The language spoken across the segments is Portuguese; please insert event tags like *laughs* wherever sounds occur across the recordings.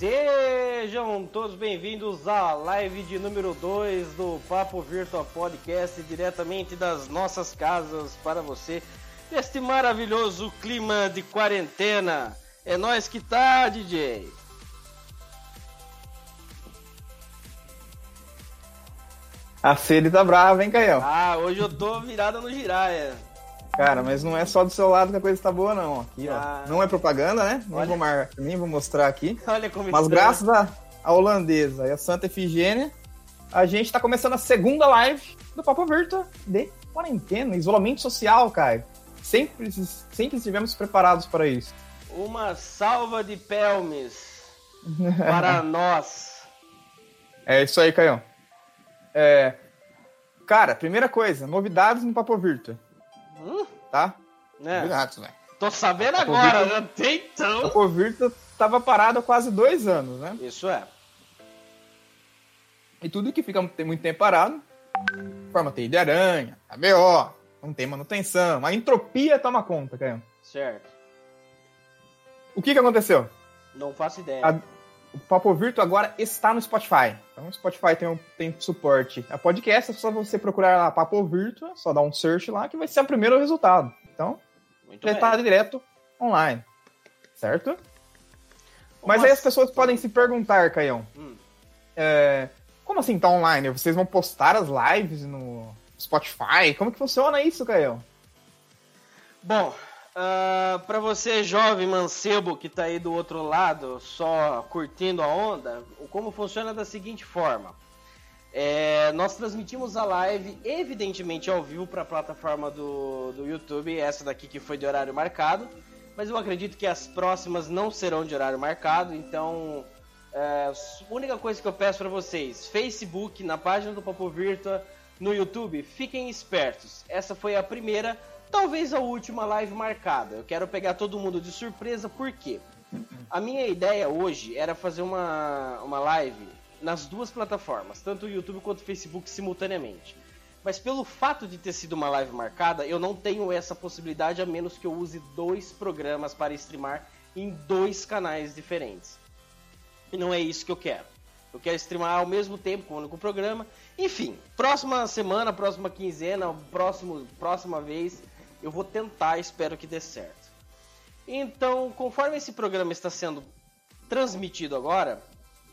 Sejam todos bem-vindos à live de número 2 do Papo Virtual Podcast, diretamente das nossas casas para você, neste maravilhoso clima de quarentena. É nós que tá, DJ. A sede tá brava, hein, Caio? Ah, hoje eu tô virada no giraia. Cara, mas não é só do seu lado que a coisa tá boa, não. Aqui, ah. ó. Não é propaganda, né? Nem vou, mar... Nem vou mostrar aqui. Olha como Mas graças à, à holandesa e à Santa Efigênia, a gente tá começando a segunda live do Papo Virtua de quarentena, isolamento social, Caio. Sempre, sempre estivemos preparados para isso. Uma salva de pelmes para *laughs* nós. É isso aí, Caio. É... Cara, primeira coisa, novidades no Papo Virtua. Hum? Tá? É. Novidades, velho. Tô sabendo Papo agora, Virtua... até então. Papo Virtua tava parado há quase dois anos, né? Isso é. E tudo que fica muito tempo parado, forma teia de aranha, ABO, não tem manutenção, a entropia toma conta, Caio. Certo. O que que aconteceu? Não faço ideia. A o Papo Virto agora está no Spotify. Então o Spotify tem, um, tem suporte a podcast, é só você procurar lá Papo Virto, só dar um search lá que vai ser o primeiro resultado. Então, Muito já está direto online. Certo? Mas aí as pessoas podem se perguntar, Caião. Hum. É, como assim tá online? Vocês vão postar as lives no Spotify? Como que funciona isso, Caião? Bom, Uh, ah, para você, jovem mancebo que tá aí do outro lado, só curtindo a onda, como funciona da seguinte forma. É, nós transmitimos a live, evidentemente ao vivo, para a plataforma do, do YouTube, essa daqui que foi de horário marcado, mas eu acredito que as próximas não serão de horário marcado, então é, a única coisa que eu peço para vocês, Facebook, na página do Papo Virtua, no YouTube, fiquem espertos. Essa foi a primeira talvez a última live marcada. Eu quero pegar todo mundo de surpresa, por quê? A minha ideia hoje era fazer uma, uma live nas duas plataformas, tanto o YouTube quanto o Facebook simultaneamente. Mas pelo fato de ter sido uma live marcada, eu não tenho essa possibilidade a menos que eu use dois programas para streamar em dois canais diferentes. E não é isso que eu quero. Eu quero streamar ao mesmo tempo com o único programa. Enfim, próxima semana, próxima quinzena, próximo, próxima vez, eu vou tentar, espero que dê certo. Então, conforme esse programa está sendo transmitido agora,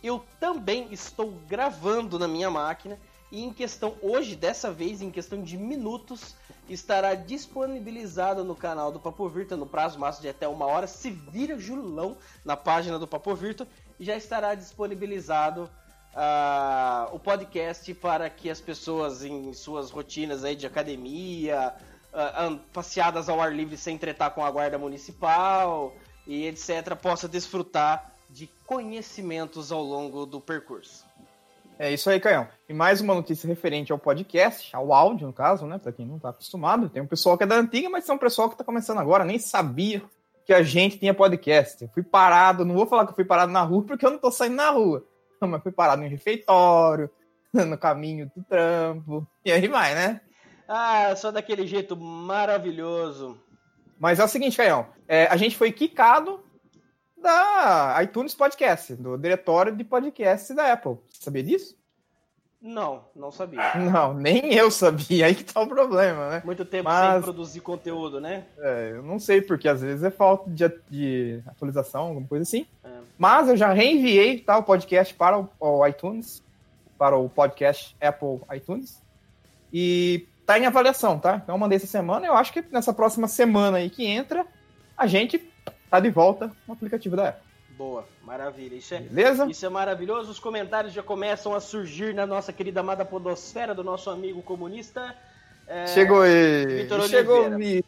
eu também estou gravando na minha máquina e em questão hoje, dessa vez, em questão de minutos, estará disponibilizado no canal do Papo Virta no prazo máximo de até uma hora. Se vira Julão na página do Papo Virta e já estará disponibilizado uh, o podcast para que as pessoas em suas rotinas aí de academia, uh, passeadas ao ar livre sem tretar com a guarda municipal e etc., possa desfrutar de conhecimentos ao longo do percurso. É isso aí, Caião. E mais uma notícia referente ao podcast, ao áudio, no caso, né? Para quem não está acostumado. Tem um pessoal que é da antiga, mas tem um pessoal que está começando agora, nem sabia que a gente tinha podcast. Eu fui parado, não vou falar que eu fui parado na rua, porque eu não estou saindo na rua. Não, mas fui parado no refeitório, *laughs* no caminho do trampo. E aí vai, né? Ah, só daquele jeito maravilhoso. Mas é o seguinte, Caião. É, a gente foi quicado da iTunes Podcast, do diretório de podcast da Apple. Você sabia disso? Não, não sabia. *laughs* Não, nem eu sabia. Aí que tá o problema, né? Muito tempo Mas, sem produzir conteúdo, né? É, eu não sei, porque às vezes é falta de, de atualização, alguma coisa assim. É. Mas eu já reenviei tá, o podcast para o, o iTunes, para o podcast Apple iTunes. E tá em avaliação, tá? Então eu mandei essa semana, eu acho que nessa próxima semana aí que entra, a gente tá de volta no aplicativo da Apple. Boa, maravilha. Isso é, Beleza? Isso é maravilhoso. Os comentários já começam a surgir na nossa querida amada podosfera do nosso amigo comunista. É... Chegou ele. Vitor Chegou Oliveira.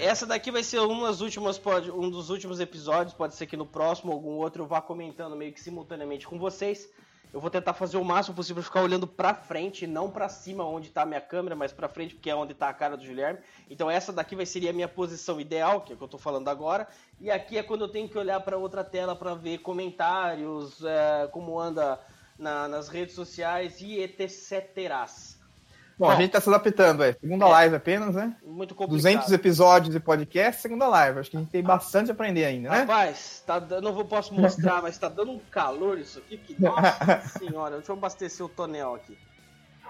Essa daqui vai ser um, das últimas, pode, um dos últimos episódios. Pode ser que no próximo algum outro eu vá comentando meio que simultaneamente com vocês. Eu vou tentar fazer o máximo possível ficar olhando para frente, não para cima onde tá a minha câmera, mas para frente porque é onde tá a cara do Guilherme. Então essa daqui vai ser a minha posição ideal, que é o que eu tô falando agora. E aqui é quando eu tenho que olhar para outra tela para ver comentários, é, como anda na, nas redes sociais e etc. Bom, a gente tá se adaptando, é. Segunda é, live apenas, né? Muito complicado. 200 episódios de podcast, segunda live. Acho que a gente tem bastante a aprender ainda, né? Rapaz, tá, não vou, posso mostrar, mas tá dando um calor isso aqui que, *laughs* nossa senhora. Deixa eu abastecer o tonel aqui.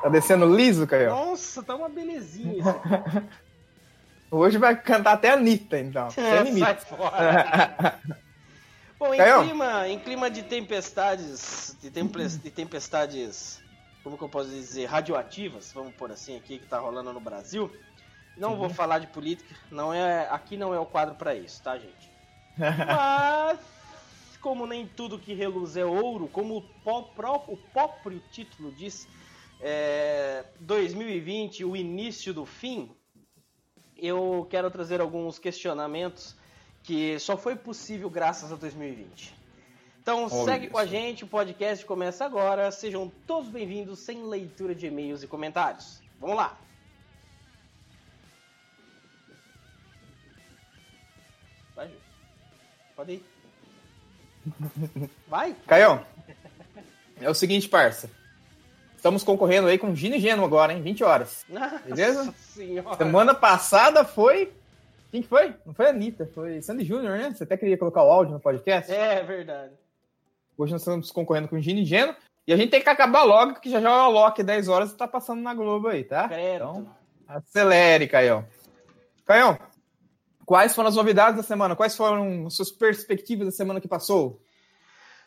Tá descendo liso, Caio? Nossa, tá uma belezinha isso aqui. *laughs* Hoje vai cantar até a Anitta, então. É, Sem sai fora. *laughs* Bom, em clima, em clima de tempestades, de, de tempestades como que eu posso dizer, radioativas, vamos por assim aqui, que está rolando no Brasil. Não vou falar de política, não é, aqui não é o quadro para isso, tá, gente? *laughs* Mas, como nem tudo que reluz é ouro, como o, próprio, o próprio título diz, é, 2020, o início do fim, eu quero trazer alguns questionamentos que só foi possível graças a 2020. Então Olha segue isso. com a gente, o podcast começa agora. Sejam todos bem-vindos, sem leitura de e-mails e comentários. Vamos lá! Vai, Ju. Pode ir. Vai! *laughs* Caião, é o seguinte, parça. Estamos concorrendo aí com Gino e Geno agora, hein? 20 horas. Beleza? Senhora. Semana passada foi. Quem que foi? Não foi a Anitta, foi Sandy Júnior, né? Você até queria colocar o áudio no podcast? É, verdade. Hoje nós estamos concorrendo com o Gino e Geno. E a gente tem que acabar logo, porque já já o Alok 10 horas tá passando na Globo aí, tá? Credo. Então, acelere, Caião. Caião, quais foram as novidades da semana? Quais foram as suas perspectivas da semana que passou?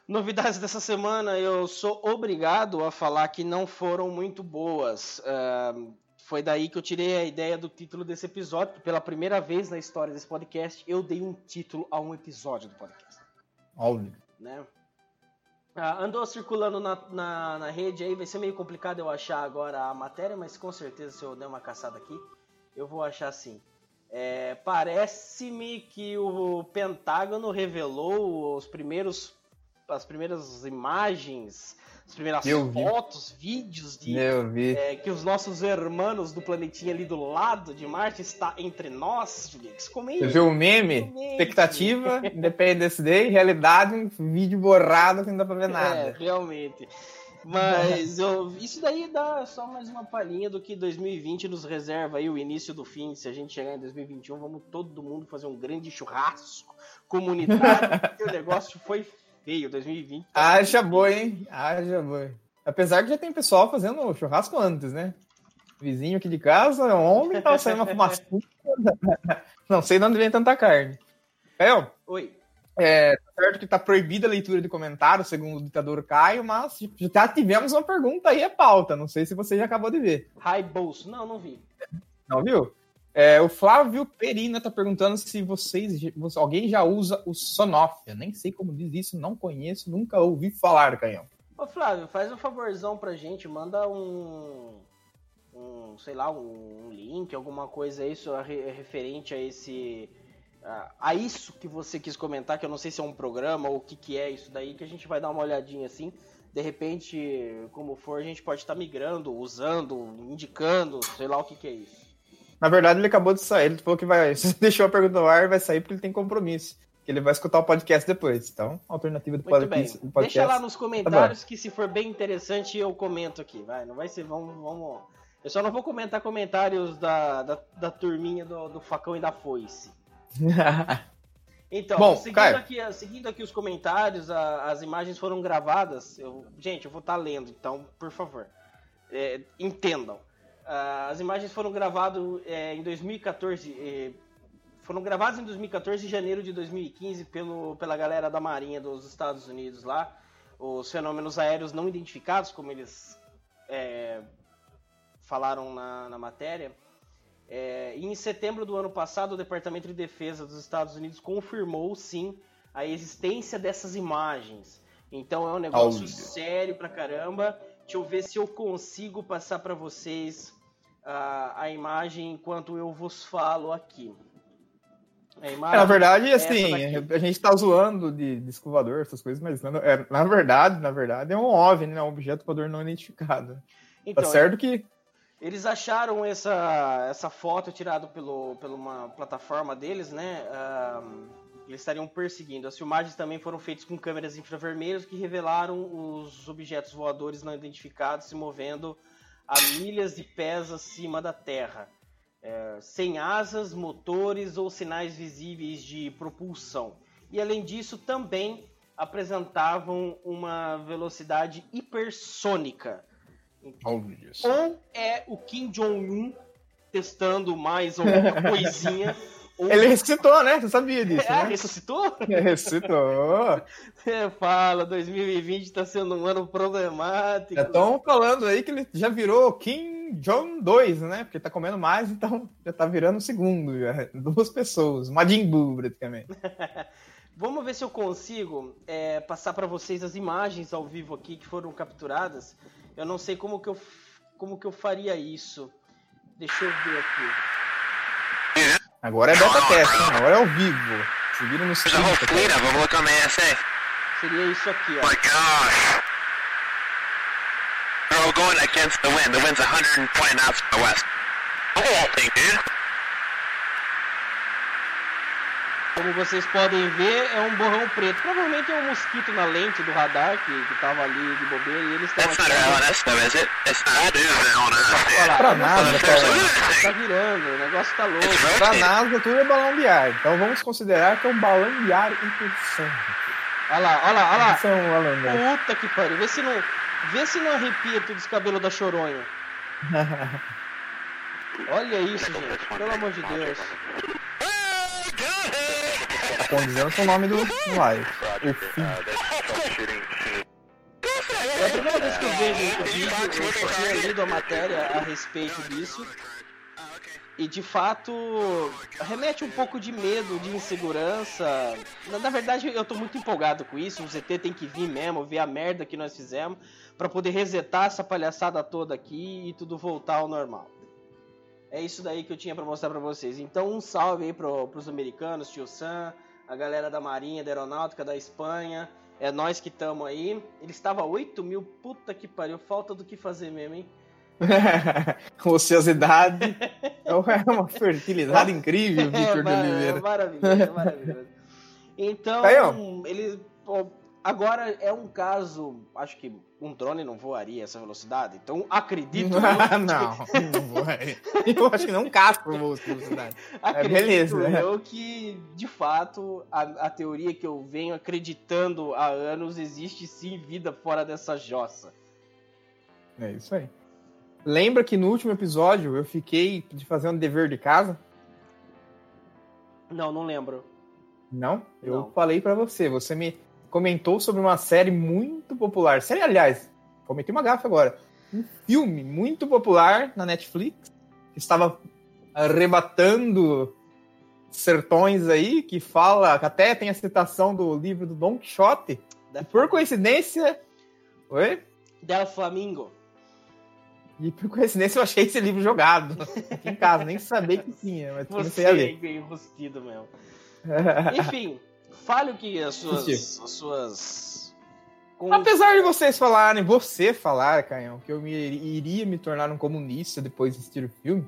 Novidades dessa semana, eu sou obrigado a falar que não foram muito boas. Uh, foi daí que eu tirei a ideia do título desse episódio. Pela primeira vez na história desse podcast, eu dei um título a um episódio do podcast. Óbvio. Né? Ah, andou circulando na, na, na, rede aí, vai ser meio complicado eu achar agora a matéria, mas com certeza se eu der uma caçada aqui, eu vou achar assim. É, Parece-me que o Pentágono revelou os primeiros, as primeiras imagens as primeiras eu fotos, vi. vídeos de é, que os nossos irmãos do planetinha ali do lado de Marte está entre nós, Julix. Você viu o meme? Comente. Expectativa, *laughs* Independence Day, realidade, um vídeo borrado que não dá pra ver é, nada. É, realmente. Mas eu, isso daí dá só mais uma palhinha do que 2020 nos reserva aí, o início do fim. Se a gente chegar em 2021, vamos todo mundo fazer um grande churrasco comunitário. *laughs* o negócio foi feio, 2020. Tá Haja boi, hein? Haja boi. Apesar que já tem pessoal fazendo churrasco antes, né? Vizinho aqui de casa, ontem tava saindo uma fumaça. *laughs* Não sei de onde vem tanta carne. Caio? Oi. É, tá certo que tá proibida a leitura de comentários, segundo o ditador Caio, mas já tivemos uma pergunta aí, é pauta. Não sei se você já acabou de ver. High Bolso. Não, não vi. Não viu? É, o Flávio Perina está perguntando se vocês, alguém já usa o Sonoff. Eu nem sei como diz isso, não conheço, nunca ouvi falar, Canhão. Ô Flávio, faz um favorzão pra gente, manda um, um sei lá, um link, alguma coisa aí referente a esse, a, a, isso que você quis comentar, que eu não sei se é um programa ou o que que é isso daí, que a gente vai dar uma olhadinha assim. De repente, como for, a gente pode estar tá migrando, usando, indicando, sei lá o que que é isso. Na verdade, ele acabou de sair. Ele falou que vai. *laughs* Deixou a pergunta no ar, vai sair porque ele tem compromisso. Que ele vai escutar o podcast depois. Então, alternativa do, podcast, podcast. Deixa lá nos comentários tá que se for bem interessante eu comento aqui. Vai, não vai ser. Vamos. vamos... Eu só não vou comentar comentários da, da, da turminha do, do facão e da foice. *laughs* Então, Bom, seguindo, aqui, seguindo aqui os comentários, a, as imagens foram gravadas. Eu, gente, eu vou estar tá lendo, então, por favor, é, entendam. Uh, as imagens foram gravadas é, em 2014. É, foram gravadas em 2014 e janeiro de 2015 pelo, pela galera da Marinha dos Estados Unidos lá. Os fenômenos aéreos não identificados, como eles é, falaram na, na matéria. E em setembro do ano passado, o Departamento de Defesa dos Estados Unidos confirmou sim a existência dessas imagens. Então é um negócio sério pra caramba. Deixa eu ver se eu consigo passar para vocês a, a imagem enquanto eu vos falo aqui. É, na verdade, assim, a gente está zoando de, de escovador, essas coisas, mas na, é, na, verdade, na verdade, é um OVNI, né? Um objeto voador não identificado. Tá então, tá certo que eles acharam essa, essa foto tirada pelo, pela uma plataforma deles, né? Um, eles estariam perseguindo. As filmagens também foram feitas com câmeras infravermelhas que revelaram os objetos voadores não identificados se movendo a milhas de pés acima da Terra, é, sem asas, motores ou sinais visíveis de propulsão. E além disso, também apresentavam uma velocidade hipersônica. Então, ou é o Kim Jong-un testando mais alguma coisinha *laughs* ele ressuscitou, né? Você sabia disso, é, né? ressuscitou? ressuscitou. Você fala, 2020 está sendo um ano problemático. Já estão falando aí que ele já virou Kim Jong 2, né? Porque tá comendo mais, então já tá virando o segundo. Já. Duas pessoas. Majin Buu, praticamente. *laughs* Vamos ver se eu consigo é, passar para vocês as imagens ao vivo aqui que foram capturadas. Eu não sei como que eu, como que eu faria isso. Deixa eu ver aqui. Agora é beta teste, hein? agora é ao vivo. Se vira no stream. Seria isso aqui, ó. My gosh. They're all going against the wind. The wind's 120 knots to the west. The whole thing, dude. Como vocês podem ver, é um borrão preto. Provavelmente é um mosquito na lente do radar que, que tava ali de bobeira e eles estão aqui. LNS, though, is it? It's not. LNS. Pra nada, cara. Tá virando, o negócio tá louco. Pra NASA tudo é balão de ar. Então vamos considerar que é um balão de ar interessante. Olha lá, olha lá, olha lá. São Puta que pariu. Vê se não, vê se não arrepia tudo os cabelos da choronha. *laughs* olha isso, gente. Pelo amor de Deus condizendo com o nome do live. O fim. É a primeira vez que eu vejo o vídeo, eu só tinha lido a matéria a respeito disso. E de fato remete um pouco de medo, de insegurança. Na, verdade, eu tô muito empolgado com isso. O ZT tem que vir mesmo, ver a merda que nós fizemos, para poder resetar essa palhaçada toda aqui e tudo voltar ao normal. É isso daí que eu tinha para mostrar para vocês. Então, um salve aí pro, pros americanos, tio Sam, a galera da Marinha, da Aeronáutica, da Espanha. É nós que estamos aí. Ele estava 8 mil, puta que pariu, falta do que fazer mesmo, hein? *laughs* Ociosidade é uma *laughs* fertilidade incrível, Victor é, de Oliveira. É maravilhoso, é maravilhoso. *laughs* Então, aí, ele Agora é um caso, acho que um drone não voaria essa velocidade, então acredito. *laughs* não, não voaria. Eu acho que não um casco voa essa velocidade. *laughs* é, beleza. Eu que, de fato, a, a, teoria que eu venho acreditando há anos existe sim vida fora dessa jossa. É isso aí. Lembra que no último episódio eu fiquei de fazer um dever de casa? Não, não lembro. Não? Eu não. falei para você. Você me comentou sobre uma série muito popular. Série, aliás, comentei uma gafa agora. Um filme muito popular na Netflix, que estava arrebatando sertões aí, que fala, que até tem a citação do livro do Don Quixote. E por coincidência. Oi? Del Flamingo. E por coincidência eu achei esse livro jogado aqui em casa, nem sabia que tinha, mas comecei a ler. Você é enrustido mesmo. *laughs* Enfim, fale o que as suas, as suas... Apesar de vocês falarem, você falar, Canhão, que eu me, iria me tornar um comunista depois de assistir o filme,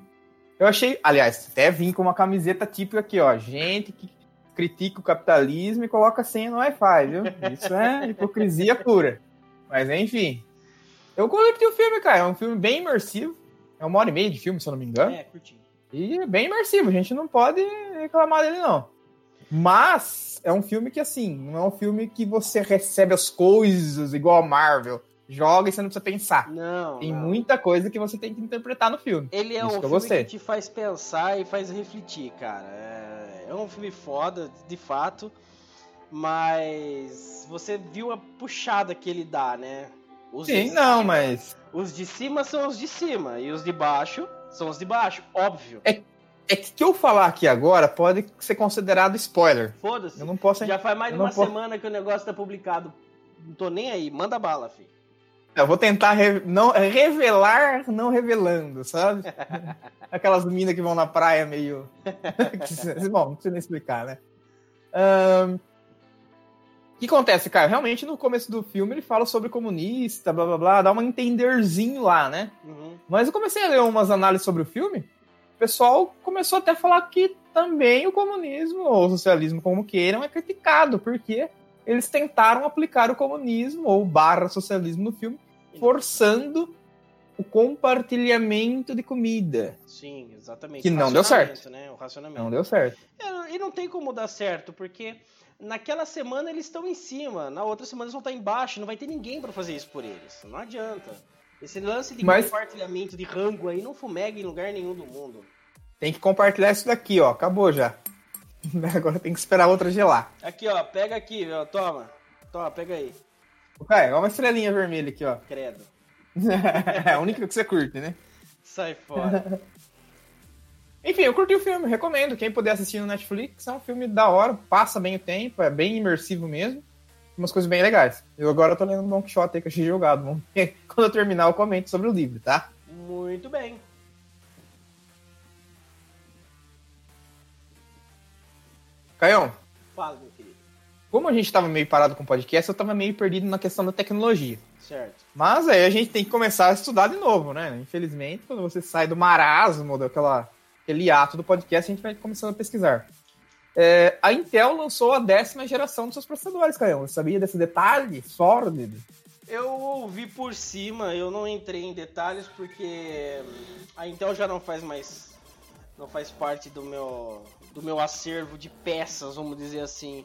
eu achei, aliás, até vim com uma camiseta típica aqui, ó, gente que critica o capitalismo e coloca a senha no Wi-Fi, viu? Isso é hipocrisia pura. Mas enfim, eu curti o filme, cara, é um filme bem imersivo, é uma hora e meia de filme, se eu não me engano. É, curti. E é bem imersivo, a gente não pode reclamar dele, não. Mas é um filme que, assim, não é um filme que você recebe as coisas igual a Marvel. Joga e você não precisa pensar. Não. Tem não. muita coisa que você tem que interpretar no filme. Ele é Isso um que filme que te faz pensar e faz refletir, cara. É, é um filme foda, de fato. Mas você viu a puxada que ele dá, né? Os Sim, não, cima, mas. Os de cima são os de cima e os de baixo são os de baixo, óbvio. É é que o que eu falar aqui agora pode ser considerado spoiler. Foda-se. Eu não posso. Já faz mais de uma semana que o negócio tá publicado. Não tô nem aí. Manda bala, filho. Eu vou tentar re... não revelar, não revelando, sabe? *laughs* Aquelas minas que vão na praia meio. *laughs* Bom, não precisa nem explicar, né? Um... O que acontece, cara? Realmente no começo do filme ele fala sobre comunista, blá blá blá, dá um entenderzinho lá, né? Uhum. Mas eu comecei a ler umas análises sobre o filme pessoal começou até a falar que também o comunismo, ou o socialismo, como queiram, é criticado, porque eles tentaram aplicar o comunismo ou barra socialismo no filme, forçando o compartilhamento de comida. Sim, exatamente. Que O não deu certo. Né? O racionamento. Não deu certo. É, e não tem como dar certo, porque naquela semana eles estão em cima, na outra semana eles vão estar embaixo, não vai ter ninguém pra fazer isso por eles. Não adianta. Esse lance de Mas- compartilhamento de rango aí não fumega em lugar nenhum do mundo. Tem que compartilhar isso daqui, ó. Acabou já. *laughs* Agora tem que esperar outra gelar. Aqui, ó, pega aqui, ó, toma. Toma, pega aí. Cara, olha uma estrelinha vermelha aqui, ó. Credo. *laughs* é a única que você curte, né? Sai fora. *laughs* Enfim, eu curti o filme, recomendo. Quem puder assistir no Netflix, é um filme da hora, passa bem o tempo, é bem imersivo mesmo. Umas coisas bem legais. Eu agora tô lendo Don Quixote que eu achei jogado. Vamos ver. *laughs* Quando eu terminar, eu comento sobre o livro, tá? Muito bem. Caião, Fala, meu querido. como a gente tava meio parado com o podcast, eu tava meio perdido na questão da tecnologia. Certo. Mas aí a gente tem que começar a estudar de novo, né? Infelizmente, quando você sai do marasmo, daquela, aquele ato do podcast, a gente vai começando a pesquisar. É, a Intel lançou a décima geração dos seus processadores, Caião. Você sabia desse detalhe sórdido? Eu ouvi por cima, eu não entrei em detalhes porque a Intel já não faz mais. não faz parte do meu. do meu acervo de peças, vamos dizer assim.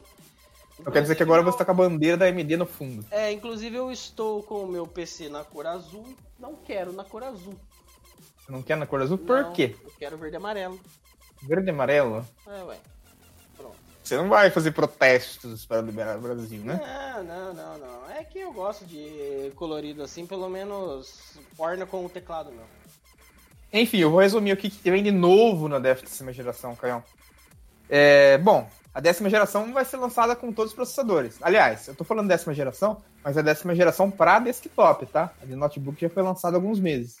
Eu quero dizer que agora você tá com a bandeira da AMD no fundo. É, inclusive eu estou com o meu PC na cor azul, não quero na cor azul. Você não quer na cor azul? Por Não, quê? Eu quero verde e amarelo. Verde e amarelo? É, ué. Você não vai fazer protestos para liberar o Brasil, né? Não, não, não, não. É que eu gosto de colorido assim, pelo menos orna com o teclado meu. Enfim, eu vou resumir o que, que vem de novo na décima geração, Caião. É, bom, a décima geração vai ser lançada com todos os processadores. Aliás, eu tô falando décima geração, mas é a décima geração para desktop, tá? A de notebook já foi lançada há alguns meses.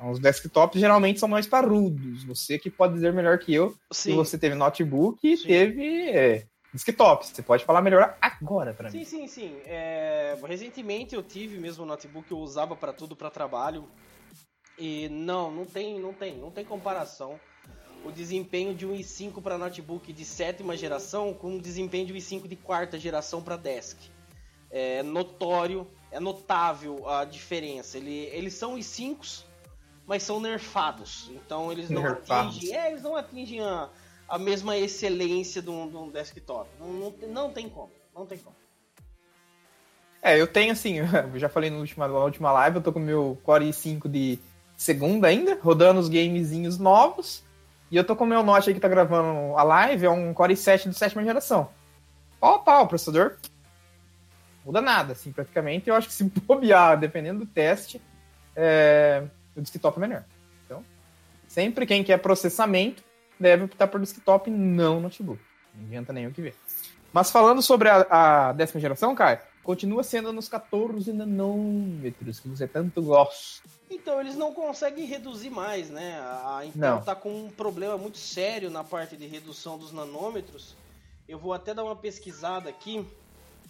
Os desktops geralmente são mais parrudos. Você que pode dizer melhor que eu, se Sim. você teve notebook e Sim. teve é, desktop. Você pode falar melhor agora pra Sim, mim. sim, sim. É, recentemente eu tive mesmo um notebook que eu usava para tudo, para trabalho. E não, não tem, não tem, não tem comparação. O desempenho de um i5 para notebook de sétima geração com o desempenho de um i5 de quarta geração para desk. É notório, é notável a diferença. Ele, eles são i5s, mas são nerfados. Então eles não Nerfados. atingem, é, eles não atingem a, a mesma excelência de um, de um desktop. Não, não, tem- não tem como, não tem como. É, eu tenho assim, *laughs* eu já falei no última, na última live, eu tô com o meu Core i5 de segunda ainda, rodando os gamezinhos novos. E eu tô com o meu Note aí que tá gravando a live, é um Core i7 de sétima geração. Pau pau, processador. Muda nada, assim, praticamente. Eu acho que se *laughs* bobear, dependendo do teste, é, o desktop é melhor. Então, sempre quem quer processamento deve optar por desktop, não notebook. Não adianta nem o que ver. Mas falando sobre a, a décima geração, Caio, continua sendo nos 14 nanômetros que você tanto gosta. Então, eles não conseguem reduzir mais, né? A Intel Não. tá com um problema muito sério na parte de redução dos nanômetros. Eu vou até dar uma pesquisada aqui.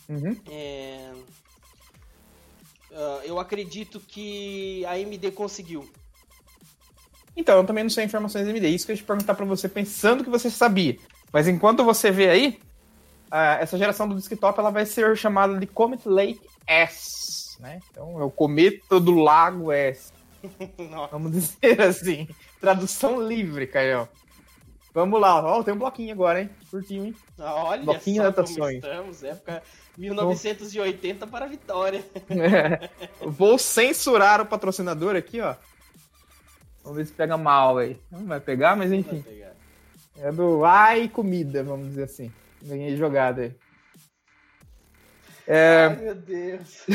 Uhum. É, ah, eu acredito que a AMD conseguiu. Então, eu também não sei informações da AMD. Isso que eu ia te perguntar pra você, pensando que você sabia. Mas enquanto você vê aí, ah, essa geração do desktop ela vai ser chamada de Comet Lake S. Né? Então, é o cometa do lago S. *laughs* Vamos dizer assim. Tradução livre, Caio. Vamos lá. Ó, tem um bloquinho agora, hein? Curtinho, hein? Olha Bloquinho só anotações. estamos, época 1980 para a vitória. *laughs* Vou censurar o patrocinador aqui, ó. Vamos ver se pega mal aí. Não vai pegar, mas enfim. pegar. É do Ai Comida, vamos dizer assim. Ganhei jogada aí. É, Ai, meu Deus.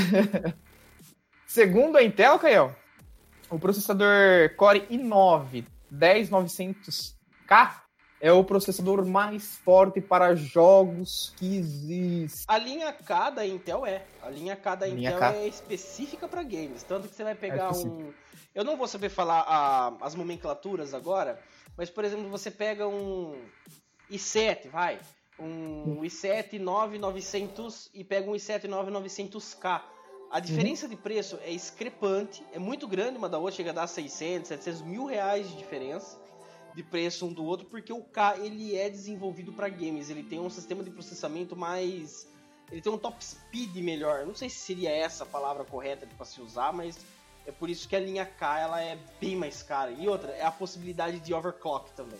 *laughs* segundo a Intel, Caio, o processador Core i9 10900K é o processador mais forte para jogos que existem. A linha K da Intel é. A linha K da Linha Intel K. é específica para games. Tanto que você vai pegar É um. Eu não vou saber falar a- as nomenclaturas agora, mas por exemplo, você pega um i7, vai. Um i7 9900 e pega um i7 9900K. A diferença de preço é discrepante, é muito grande uma da outra, chega a dar 600, 700 mil reais de diferença de preço um do outro, porque o K ele é desenvolvido para games, ele tem um sistema de processamento mais, ele tem um top speed melhor. Não sei se seria essa a palavra correta para se usar, mas É por isso que a linha K ela é bem mais cara. E outra, é a possibilidade de overclock também.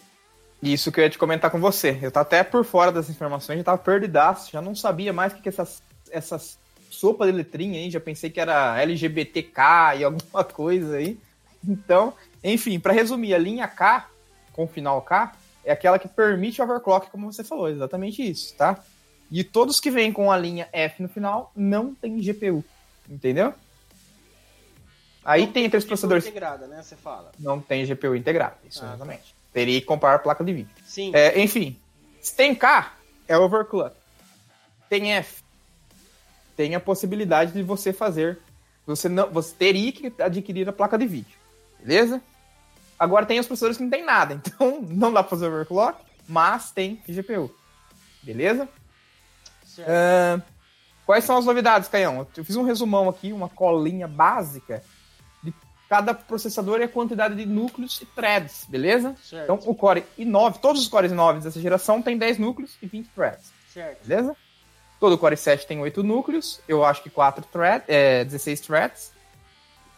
Isso que eu ia te comentar com você. Eu tava até por fora das informações, já tava perdidaço, já não sabia mais o que, que essas, essas sopa de letrinha aí, já pensei que era LGBTK e alguma *laughs* coisa aí. Então, enfim, para resumir, a linha K, com final K, é aquela que permite overclock, como você falou, exatamente isso, tá? E todos que vêm com a linha F no final não tem GPU, entendeu? Aí não tem entre os processadores. integrada, né? Você fala. Não tem GPU integrada, isso ah, exatamente. Tá. Teria que comprar a placa de vídeo. Sim. É, enfim, se tem K, é overclock. Tem F, tem a possibilidade de você fazer. Você não, você teria que adquirir a placa de vídeo, beleza? Agora tem os processadores que não tem nada, *laughs* então não dá para fazer overclock, mas tem GPU, beleza? Uh, quais são as novidades, Caião? Eu fiz um resumão aqui, uma colinha básica de cada processador e a quantidade de núcleos e threads, beleza? Certo. Então o Core i9, todos os Core i9 dessa geração tem 10 núcleos e 20 threads. Certo. Beleza? Todo Core 7 tem 8 núcleos, eu acho que 4 threads, é, 16 threads.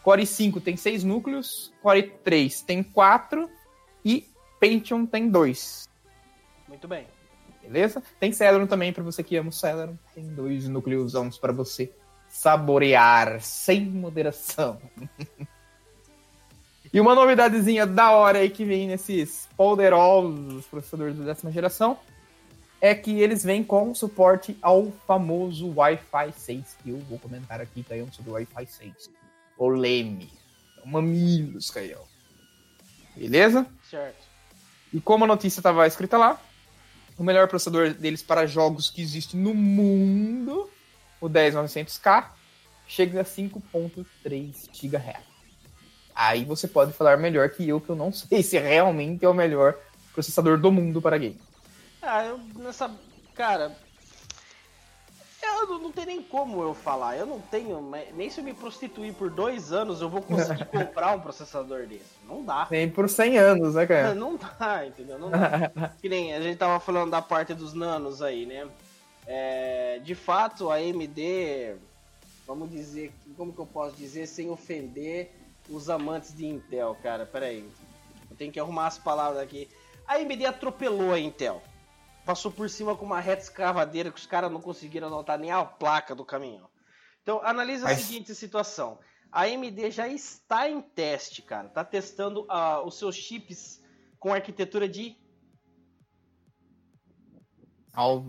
Core 5 tem 6 núcleos, Core 3 tem 4 e Pentium tem 2. Muito bem. Beleza? Tem Celeron também para você que ama o Celeron. Tem dois núcleos para você saborear sem moderação. *laughs* e uma novidadezinha da hora aí que vem nesses poderosos processadores da décima geração é que eles vêm com suporte ao famoso Wi-Fi 6, que eu vou comentar aqui, Caião, sobre o Wi-Fi 6. Polêmica. Mamilos, Caião. Beleza? Certo. E como a notícia estava escrita lá, o melhor processador deles para jogos que existe no mundo, o 10900K, chega a 5.3 GHz. Aí você pode falar melhor que eu, que eu não *laughs* sei se realmente é o melhor processador do mundo para game. Ah, eu nessa. Cara. Eu não, tem nem como eu falar. Eu não tenho. Nem se eu me prostituir por dois anos eu vou conseguir *laughs* comprar um processador desse. Não dá. Nem por 100 anos, né, cara? *laughs* Não dá, entendeu? Não dá. *laughs* que nem a gente tava falando da parte dos nanos aí, né? É, de fato, a AMD. Vamos dizer. Como que eu posso dizer sem ofender os amantes de Intel, cara? Pera aí. Eu tenho que arrumar as palavras aqui. A AMD atropelou a Intel passou por cima com uma reta escavadeira que os caras não conseguiram anotar nem a placa do caminhão. Então, analisa Mas... a seguinte situação. A AMD já está em teste, cara. Está testando uh, os seus chips com arquitetura de. Ao...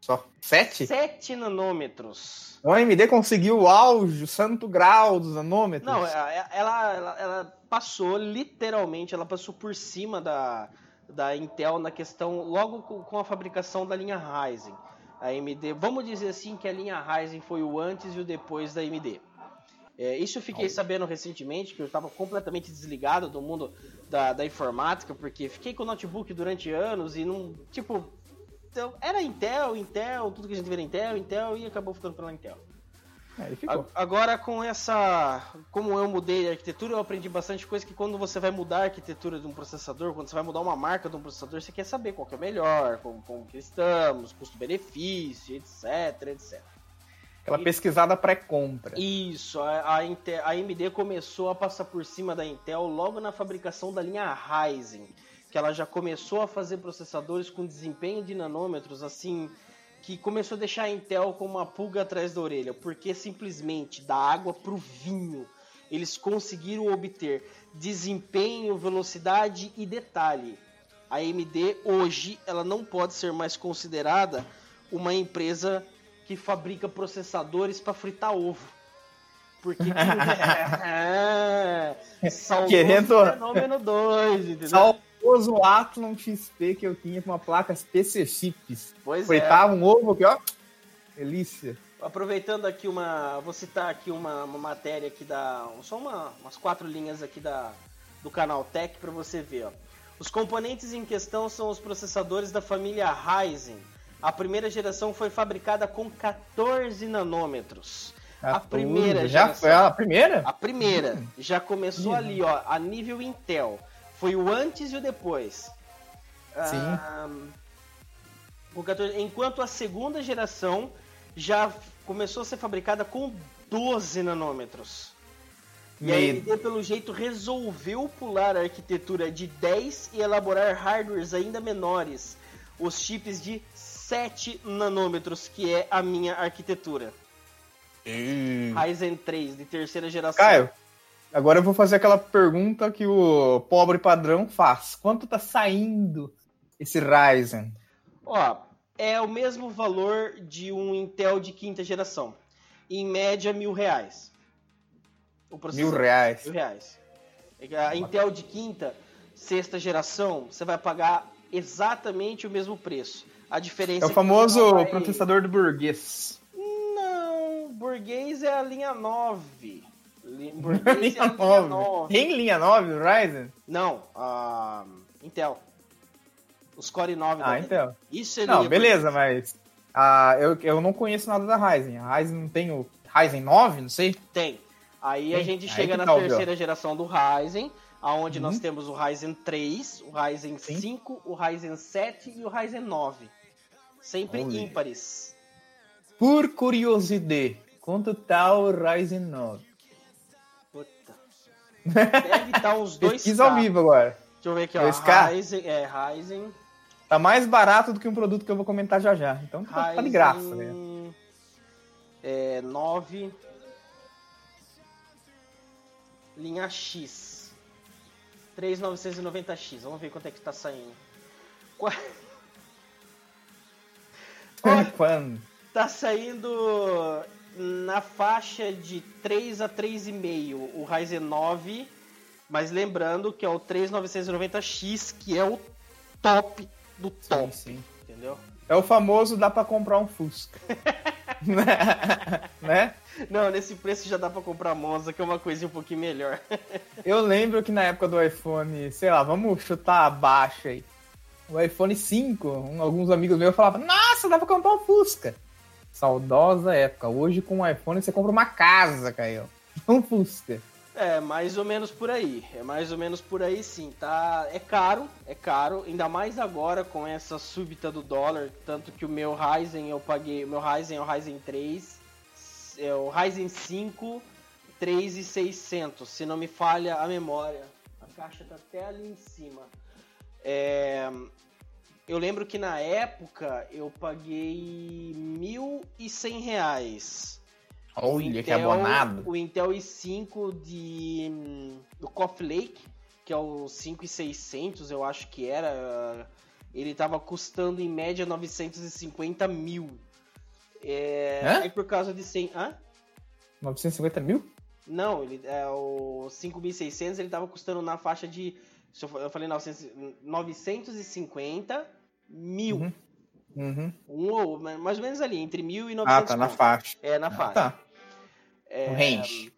Só 7? 7 nanômetros. O AMD conseguiu o auge, o santo grau dos nanômetros. Não, ela, ela, ela passou, literalmente, ela passou por cima da, da Intel na questão, logo com a fabricação da linha Ryzen. A AMD, vamos dizer assim que a linha Ryzen foi o antes e o depois da AMD. É, isso eu fiquei sabendo recentemente, que eu estava completamente desligado do mundo da, da, informática, porque fiquei com o notebook durante anos e não. Tipo. Então, era Intel, Intel, tudo que a gente vê era Intel, Intel e acabou ficando pela Intel. É, Agora com essa, como eu mudei a arquitetura, eu aprendi bastante coisa que quando você vai mudar a arquitetura de um processador, quando você vai mudar uma marca de um processador, você quer saber qual que é melhor, como, como que estamos, custo-benefício, etc, etc. Aquela e, pesquisada pré-compra. Isso, a, a, Intel, a AMD começou a passar por cima da Intel logo na fabricação da linha Ryzen, que ela já começou a fazer processadores com desempenho de nanômetros assim que começou a deixar a Intel com uma pulga atrás da orelha, porque simplesmente da água para o vinho eles conseguiram obter desempenho, velocidade e detalhe. A AMD hoje ela não pode ser mais considerada uma empresa que fabrica processadores para fritar ovo. Porque *laughs* é, salvou Querendo... o fenômeno 2, entendeu? Famoso Athlon XP que eu tinha com uma placa PC Chips. Pois Fritava é. um ovo aqui, ó. Delícia. Aproveitando aqui uma. Vou citar aqui uma, uma matéria aqui da. Só uma, umas quatro linhas aqui da, do canal Tech para você ver. Ó. Os componentes em questão são os processadores da família Ryzen. A primeira geração foi fabricada com 14 nanômetros. A primeira já geração, foi a primeira? A primeira hum. já começou ali, ó, a nível Intel. Foi o antes e o depois. Sim. Ah, enquanto a segunda geração já começou a ser fabricada com 12 nanômetros. E a AMD, pelo jeito, resolveu pular a arquitetura de 10 e elaborar hardwares ainda menores. Os chips de 7 nanômetros, que é a minha arquitetura. Hum. Ryzen 3, de terceira geração. Caio, agora eu vou fazer aquela pergunta que o pobre padrão faz. Quanto tá saindo esse Ryzen? Ó, é o mesmo valor de um Intel de quinta geração. Em média, mil reais. Mil reais. Mil reais. A Intel de quinta, sexta geração, você vai pagar exatamente o mesmo preço. A diferença é o famoso vai... processador do burguês. Não, burguês é a linha 9. Linha, é a linha 9. 9. Tem linha 9 no Ryzen? Não, a Intel. Os Core 9 Ah, Intel. Isso Não, beleza, mas ah, eu, eu não conheço nada da Ryzen. A Ryzen não tem o Ryzen 9, não sei? Tem. Aí tem. a gente chega na tá, terceira geração do Ryzen, aonde uhum. nós temos o Ryzen 3, o Ryzen Sim. 5, o Ryzen 7 e o Ryzen 9. Sempre Olha. ímpares. Por curiosidade, quanto tá o Ryzen 9? Deve estar tá uns dois Pesquisa ao vivo agora. Deixa eu ver aqui, ó. Ryzen, é, Ryzen. Tá mais barato do que um produto que eu vou comentar já já. Então tá, tá de graça, né? É, 9. Linha X. 3,990X. Vamos ver quanto é que tá saindo. Qua... *laughs* Quando? Tá saindo na faixa de 3 a 3,5 o Ryzen 9, mas lembrando que é o 3990X, que é o top do top, sim, sim. entendeu? É o famoso dá para comprar um Fusca. *laughs* né? Não, nesse preço já dá para comprar Monza, que é uma coisinha um pouquinho melhor. *laughs* Eu lembro que na época do iPhone, sei lá, vamos chutar abaixo aí o iPhone 5, um, alguns amigos meus falavam, nossa, dá pra comprar um Fusca. Saudosa época. Hoje com o iPhone você compra uma casa, Caio. *laughs* Um Fusca. É, mais ou menos por aí. É mais ou menos por aí sim, tá? É caro, é caro, ainda mais agora com essa súbita do dólar, tanto que o meu Ryzen eu paguei, o meu Ryzen é o Ryzen 3, é o Ryzen 5 3,600, se não me falha a memória. A caixa tá até ali em cima. É, eu lembro que na época eu paguei R$ 1.100. Olha, Intel, que abonado. O Intel i5 de, do Coffee Lake, que é o 5600, eu acho que era. Ele tava custando em média 950 mil. É, Hã? por causa de 100... Hã? 950 mil? Não, ele, é, o 5600 ele tava custando na faixa de eu falei 900, 950 mil. Uhum. Uhum. Um, mais ou menos ali, entre mil e 900. Ah, tá na faixa. É, na ah, faixa. Tá. É, range.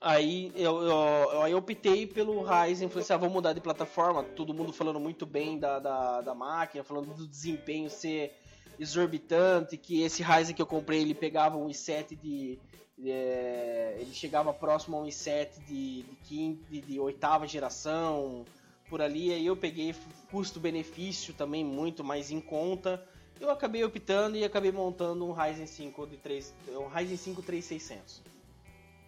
Aí eu, eu, eu, optei pelo Ryzen, falei assim, ah, vou mudar de plataforma, todo mundo falando muito bem da, da, da máquina, falando do desempenho ser exorbitante, que esse Ryzen que eu comprei, ele pegava um i7 de, é, ele chegava próximo a um i7 de, de, quinta, de, de oitava geração, por ali, aí eu peguei custo-benefício também muito mais em conta. Eu acabei optando e acabei montando um Ryzen 5 de 3, um Ryzen 5 3600.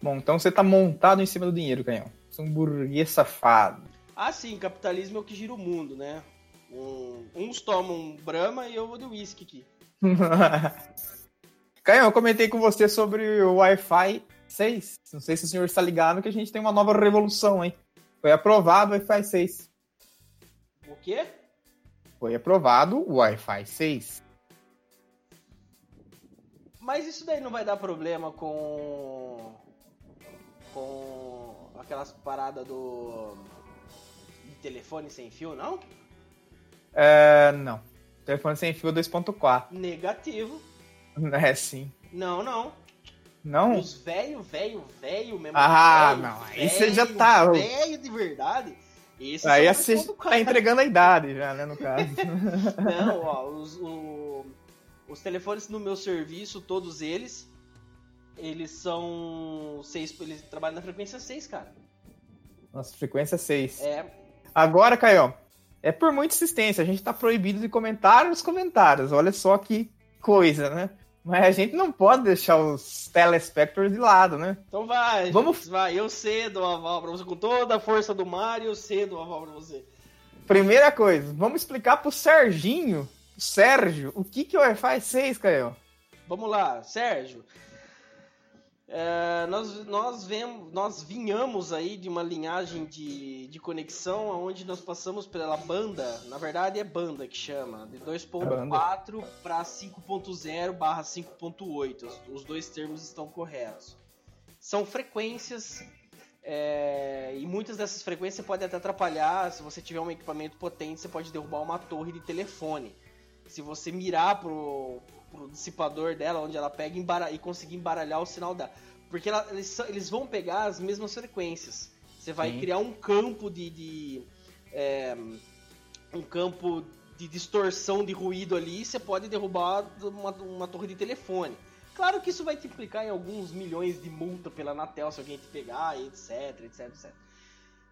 Bom, então você tá montado em cima do dinheiro, canhão. Você é um burguês safado. Ah, sim, capitalismo é o que gira o mundo, né? Um, uns tomam Brahma e eu vou de whisky aqui. *laughs* Caio, eu comentei com você sobre o Wi-Fi 6. Não sei se o senhor está ligado que a gente tem uma nova revolução, hein? Foi aprovado o Wi-Fi 6. O quê? Foi aprovado o Wi-Fi 6. Mas isso daí não vai dar problema com. com aquelas paradas do. de telefone sem fio, não? É. não. Telefone sem fio 2.4. Negativo. *laughs* É, sim. Não, não. Não? Os velho, velho, velho mesmo. Ah, véio, não. Aí você já tá. Velho de verdade. Esse aí você tá entregando a idade já, né, no caso. *laughs* não, ó, *laughs* os, o, os telefones no meu serviço, todos eles, eles são seis, eles trabalham na frequência 6, cara. Nossa, frequência 6. É. Agora, Caio, é por muita insistência, a gente tá proibido de comentar os comentários. Olha só que coisa, né? Mas a gente não pode deixar os telespectors de lado, né? Então vai, Vamos- gente, vai. Eu cedo o aval pra você. Com toda a força do Mario, eu cedo o aval pra você. Primeira coisa, vamos explicar pro Serginho, Sérgio, o que, que é o Wi-Fi 6, Caio? Vamos lá, Sérgio. É, nós, nós, vemos, nós vinhamos aí de uma linhagem de, de conexão onde nós passamos pela banda, na verdade é banda que chama, de 2.4 para 5.0 barra 5.8. Os, os dois termos estão corretos. São frequências é, e muitas dessas frequências podem até atrapalhar. Se você tiver um equipamento potente, você pode derrubar uma torre de telefone. Se você mirar pro, pro dissipador dela, onde ela pega e embara- e conseguir embaralhar o sinal dela. Porque ela- eles, eles vão pegar as mesmas frequências. Você vai Sim. criar um campo de. de, é, um campo de distorção de ruído ali. e Você pode derrubar uma, uma torre de telefone. Claro que isso vai te implicar em alguns milhões de multa pela Anatel se alguém te pegar, etc, etc, etc.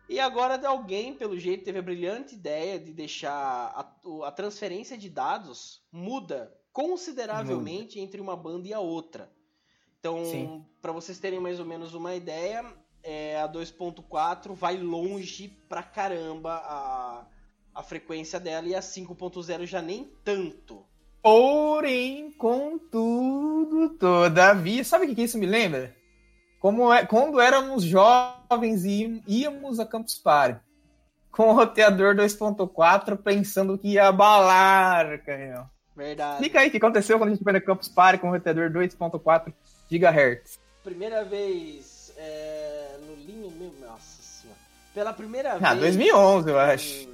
E agora alguém, pelo jeito, teve a brilhante ideia de deixar a, o- a transferência de dados muda consideravelmente entre uma banda e a outra. Então, para vocês terem mais ou menos uma ideia, é, a 2.4 vai longe pra caramba a, a frequência dela e a 5.0 já nem tanto. Porém, contudo, todavia, sabe o que, que isso me lembra? Como é, quando éramos jovens e íamos a Campus Party com o roteador 2.4 pensando que ia abalar, Caio. Verdade. Explica aí o que aconteceu quando a gente foi no Campus Party com o roteador 2.4 GHz. Primeira vez é, no Linho mesmo. Nossa senhora. Pela primeira Ah, vez. 2011, eu acho.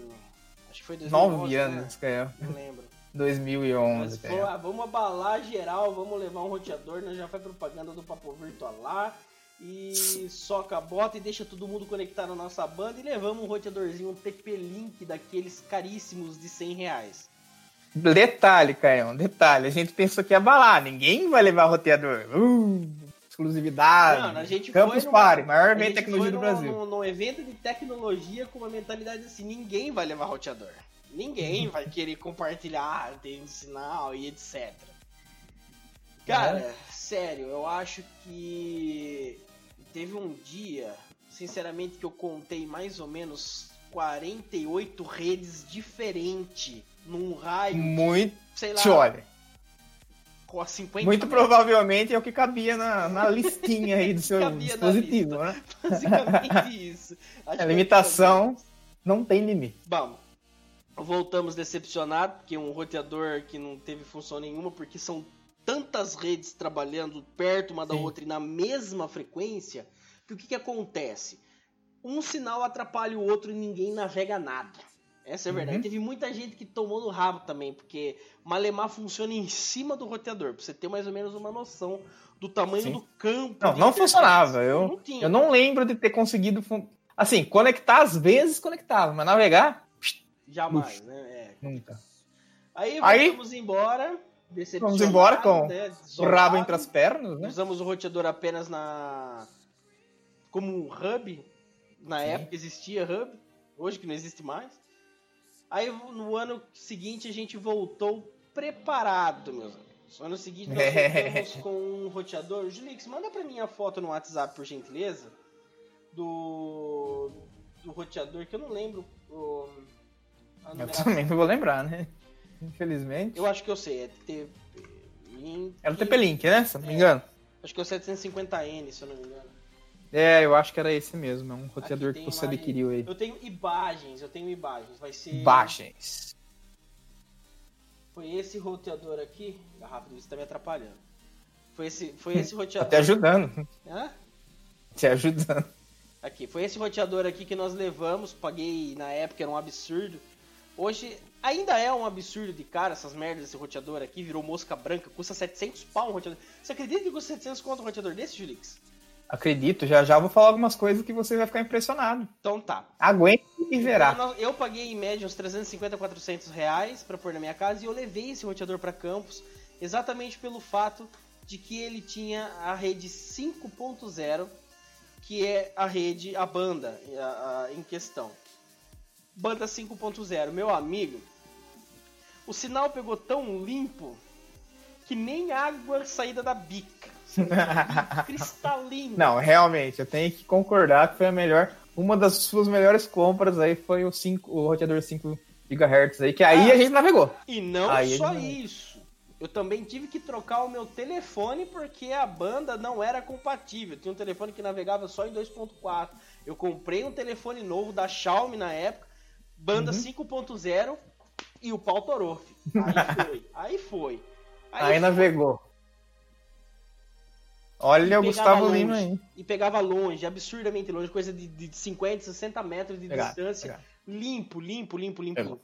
acho que foi 2011. 9 né? anos, Caio. Não lembro. 2011, Mas falou, ah, vamos abalar geral, vamos levar um roteador, nós já faz propaganda do Papo Virtual lá. E soca a bota e deixa todo mundo conectar na nossa banda e levamos um roteadorzinho, um TP-Link daqueles caríssimos de 100 reais. Detalhe, Caio, detalhe. A gente pensou que ia abalar. Ninguém vai levar roteador. Uh, exclusividade. Não, a gente Campus Party, maior evento de tecnologia do Brasil. Num, num evento de tecnologia com uma mentalidade assim, ninguém vai levar roteador. Uhum. Ninguém vai querer compartilhar, ter um sinal e etc. Cara, É. sério, eu acho que teve um dia, sinceramente, que eu contei mais ou menos 48 redes diferentes num raio, Muito, sei lá, olha, com 50 muito metros. provavelmente é o que cabia na, na *laughs* listinha aí do seu dispositivo, né? Basicamente *laughs* isso. Acho A limitação não tem limite. Bom, voltamos decepcionados, porque um roteador que não teve função nenhuma, porque são tantas redes trabalhando perto uma da Sim. outra e na mesma frequência, que o que, que acontece? Um sinal atrapalha o outro e ninguém navega nada. Essa é a verdade. Uhum. Teve muita gente que tomou no rabo também, porque Malemar funciona em cima do roteador, pra você ter mais ou menos uma noção do tamanho Sim. do campo. Não, não funcionava. Eu, não tinha. eu não lembro de ter conseguido. fun- Assim, conectar às vezes conectava, mas navegar, Jamais, né? É. nunca. Aí Aí- vamos embora. Vamos embora com né, O rabo entre as pernas, né? Usamos o roteador apenas na como um hub. Na Sim. época existia hub, hoje que não existe mais. Aí no ano seguinte a gente voltou preparado, meus amigos. No ano seguinte nós voltamos com um roteador. Julix, manda pra mim a foto no WhatsApp, por gentileza, do do roteador que eu não lembro. o- Eu também não vou lembrar, né? Infelizmente. Eu acho que eu sei, é TP Link. Era o TP-Link, né? Se eu não me engano. Acho que é o 750N, se eu não me engano. É, eu acho que era esse mesmo. É um roteador que você e- adquiriu aí. Eu tenho imagens, eu tenho imagens. Vai ser. Baixens. Foi esse roteador aqui. Garrafa de tá me atrapalhando. Foi esse, foi *laughs* esse Tá roteador. te ajudando. Hã? Te ajudando. Aqui, foi esse roteador aqui que nós levamos. Paguei na época, era um absurdo. Hoje ainda é um absurdo de cara essas merdas desse roteador aqui. Virou mosca branca, custa 700 pau um roteador. Você acredita que custa 700 conto um roteador desse, Julix? Acredito, já já vou falar algumas coisas que você vai ficar impressionado. Então tá. Aguente e verá. Então, eu paguei em média uns 350, 400 reais pra pôr na minha casa e eu levei esse roteador pra campus exatamente pelo fato de que ele tinha a rede 5.0, que é a rede, a banda a- a- em questão. Banda 5.0, meu amigo, o sinal pegou tão limpo que nem água saída da bica. Cristalino. Não, realmente, eu tenho que concordar que foi a melhor. Uma das suas melhores compras aí foi o, 5, o roteador 5 GHz aí, que aí Ah. a gente navegou. E não Aí só isso. Eu também tive que trocar o meu telefone porque a banda não era compatível. Tinha um telefone que navegava só em 2.4. Eu comprei um telefone novo da Xiaomi na época, banda Uhum. 5.0 e o pau torou. Aí *laughs* foi. Aí foi. Aí, foi. navegou. Olha o Gustavo longe. Lima aí. E pegava longe, absurdamente longe, coisa de, de 50, 60 metros de distância. Limpo, limpo, limpo, limpo. Limpo.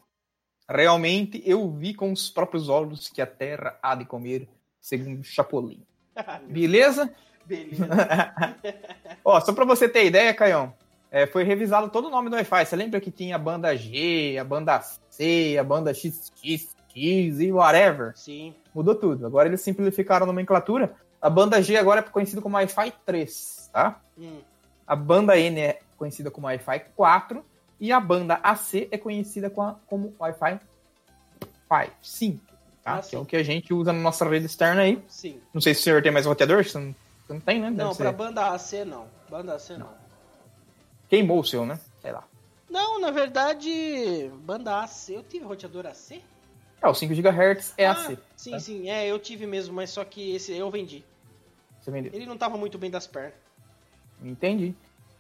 Realmente, eu vi com os próprios olhos que a terra há de comer, segundo Chapolin. *laughs* Beleza? Beleza. *laughs* Ó, só pra você ter ideia, Caião, é, foi revisado todo o nome do Wi-Fi. Você lembra que tinha a banda G, a banda C, a banda XXX e whatever? Sim. Mudou tudo. Agora eles simplificaram a nomenclatura. A banda G agora é conhecida como Wi-Fi 3, tá? Hum. A banda N é conhecida como Wi-Fi 4 e a banda AC é conhecida com a- como Wi-Fi 5, 5 tá? Ah, que é o que a gente usa na nossa rede externa aí. Sim. Não sei se o senhor tem mais roteador, você não, não tem, né? Deve Não, ser. pra banda AC não. Banda AC não. Queimou o seu, né? Sei lá. Não, na verdade, banda AC. Eu tive roteador AC? É, o 5 GHz é Ah, AC. Sim, tá? sim. É, eu tive mesmo, mas só que esse eu vendi. Você vendeu. Ele não tava muito bem das pernas. Entendi.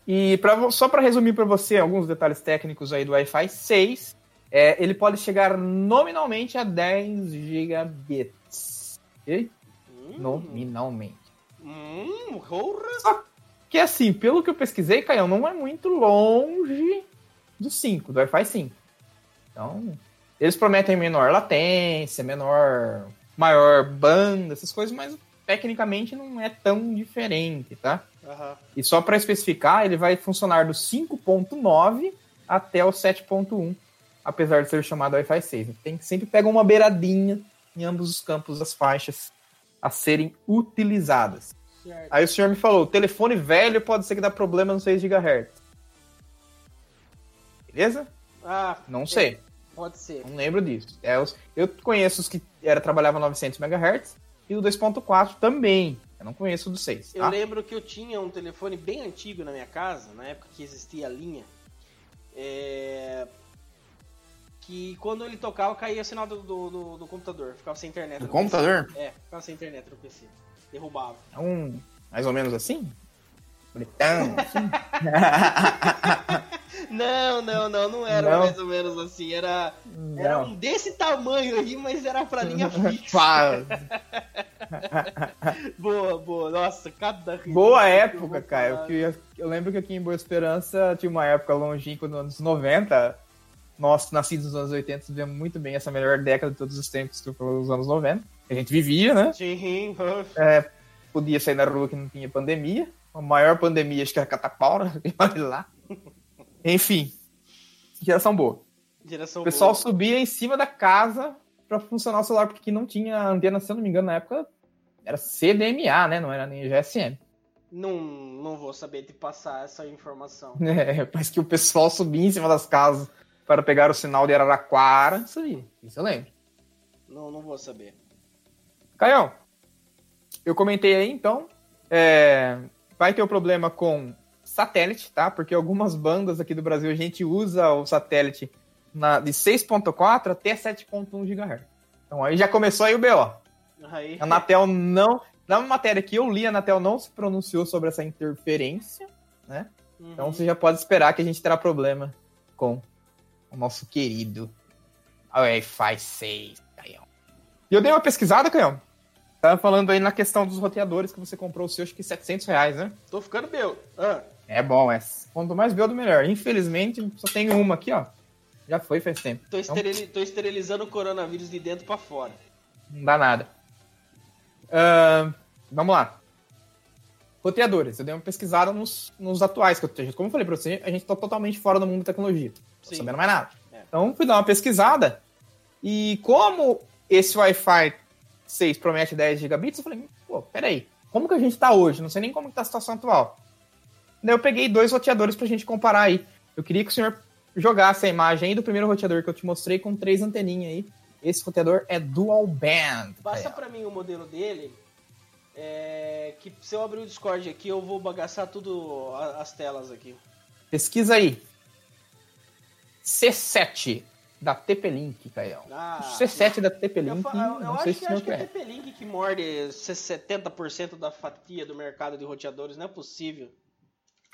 E pra, só para resumir para você alguns detalhes técnicos aí do Wi-Fi 6, é, ele pode chegar nominalmente a 10 gigabits. Ok? Hum, Nominalmente. Hum, porra. Que assim, pelo que eu pesquisei, Caião, não é muito longe do 5, do Wi-Fi 5. Então, eles prometem menor latência, menor, maior banda, essas coisas, mas tecnicamente não é tão diferente, tá? Aham. E só para especificar, ele vai funcionar do 5.9 até o 7.1, apesar de ser chamado Wi-Fi 6. Tem que sempre pegar uma beiradinha em ambos os campos das faixas a serem utilizadas. Certo. Aí o senhor me falou, telefone velho pode ser que dá problema no 6 GHz. Beleza? Ah, Não sei, pode ser. não lembro disso. É, os- eu conheço os que era, trabalhavam 900 MHz e o 2.4 também. Eu não conheço o do 6, Eu tá? lembro que eu tinha um telefone bem antigo na minha casa, na época que existia a linha. É, Que quando ele tocava, caía o sinal do, do, do- do computador. Ficava sem internet. Do no computador? PC. É, ficava sem internet no PC. Derrubava. É um, mais ou menos assim? Bonitão, assim. *laughs* Não, não, não, não era Não? mais ou menos assim. Era, era um desse tamanho aí, mas era pra linha *laughs* fixa. *laughs* Boa, boa. Nossa, cada risada Boa época, cara. Eu, eu lembro que aqui em Boa Esperança tinha uma época longínqua nos anos 90. Nós, nascidos nos anos 80, vivemos muito bem essa melhor década de todos os tempos, que foi os anos 90. A gente vivia, né? Sim, É, podia sair na rua que não tinha pandemia. A maior pandemia, acho que era catapaura. *laughs* Olha lá. Enfim, geração boa. Geração O pessoal boa. subia em cima da casa pra funcionar o celular, porque não tinha antena, se eu não me engano, na época era CDMA, né? Não era nem GSM. Não, não vou saber te passar essa informação. *laughs* É, mas que o pessoal subia em cima das casas para pegar o sinal de Araraquara, subia. Isso eu lembro. Não, não vou saber. Caião, eu comentei aí, então, é, vai ter o problema com satélite, tá? Porque algumas bandas aqui do Brasil a gente usa o satélite na- de 6.4 até 7.1 GHz. Então aí já começou aí o BO. Aí, A Anatel não. Na matéria que eu li, a Anatel não se pronunciou sobre essa interferência. Uhum. Então você já pode esperar que a gente terá problema com o nosso querido Wi-Fi 6, Caião. E eu dei uma pesquisada, Caião. Tava falando aí na questão dos roteadores que você comprou o seu, acho que 700 reais, né? Tô ficando meu. Ah, É bom, é. Quanto mais build, melhor. Infelizmente, só tenho uma aqui, ó. Já foi faz tempo. tô, Então, tô esterilizando o coronavírus de dentro pra fora. não dá nada. Ahn, vamos lá. Roteadores. Eu dei uma pesquisada nos, nos atuais, que eu, como eu falei pra você, a gente tá totalmente fora do mundo da tecnologia. Tô Sim. sabendo mais nada. É. Então, fui dar uma pesquisada. E como esse Wi-Fi 6 promete 10 gigabits, eu falei, pô, peraí. Como que a gente tá hoje? Não sei nem como que tá a situação atual. Daí eu peguei dois roteadores pra gente comparar aí. Eu queria que o senhor jogasse a imagem aí do primeiro roteador que eu te mostrei com três anteninhas aí. Esse roteador é dual band. Basta para mim o modelo dele. É, que se eu abrir o Discord aqui, eu vou bagaçar tudo as telas aqui. Pesquisa aí. C7 da TP-Link, Caio. Ah, C7 da TP-Link. Eu, eu, eu acho que, acho que é a TP-Link que morde 70% da fatia do mercado de roteadores, não é possível.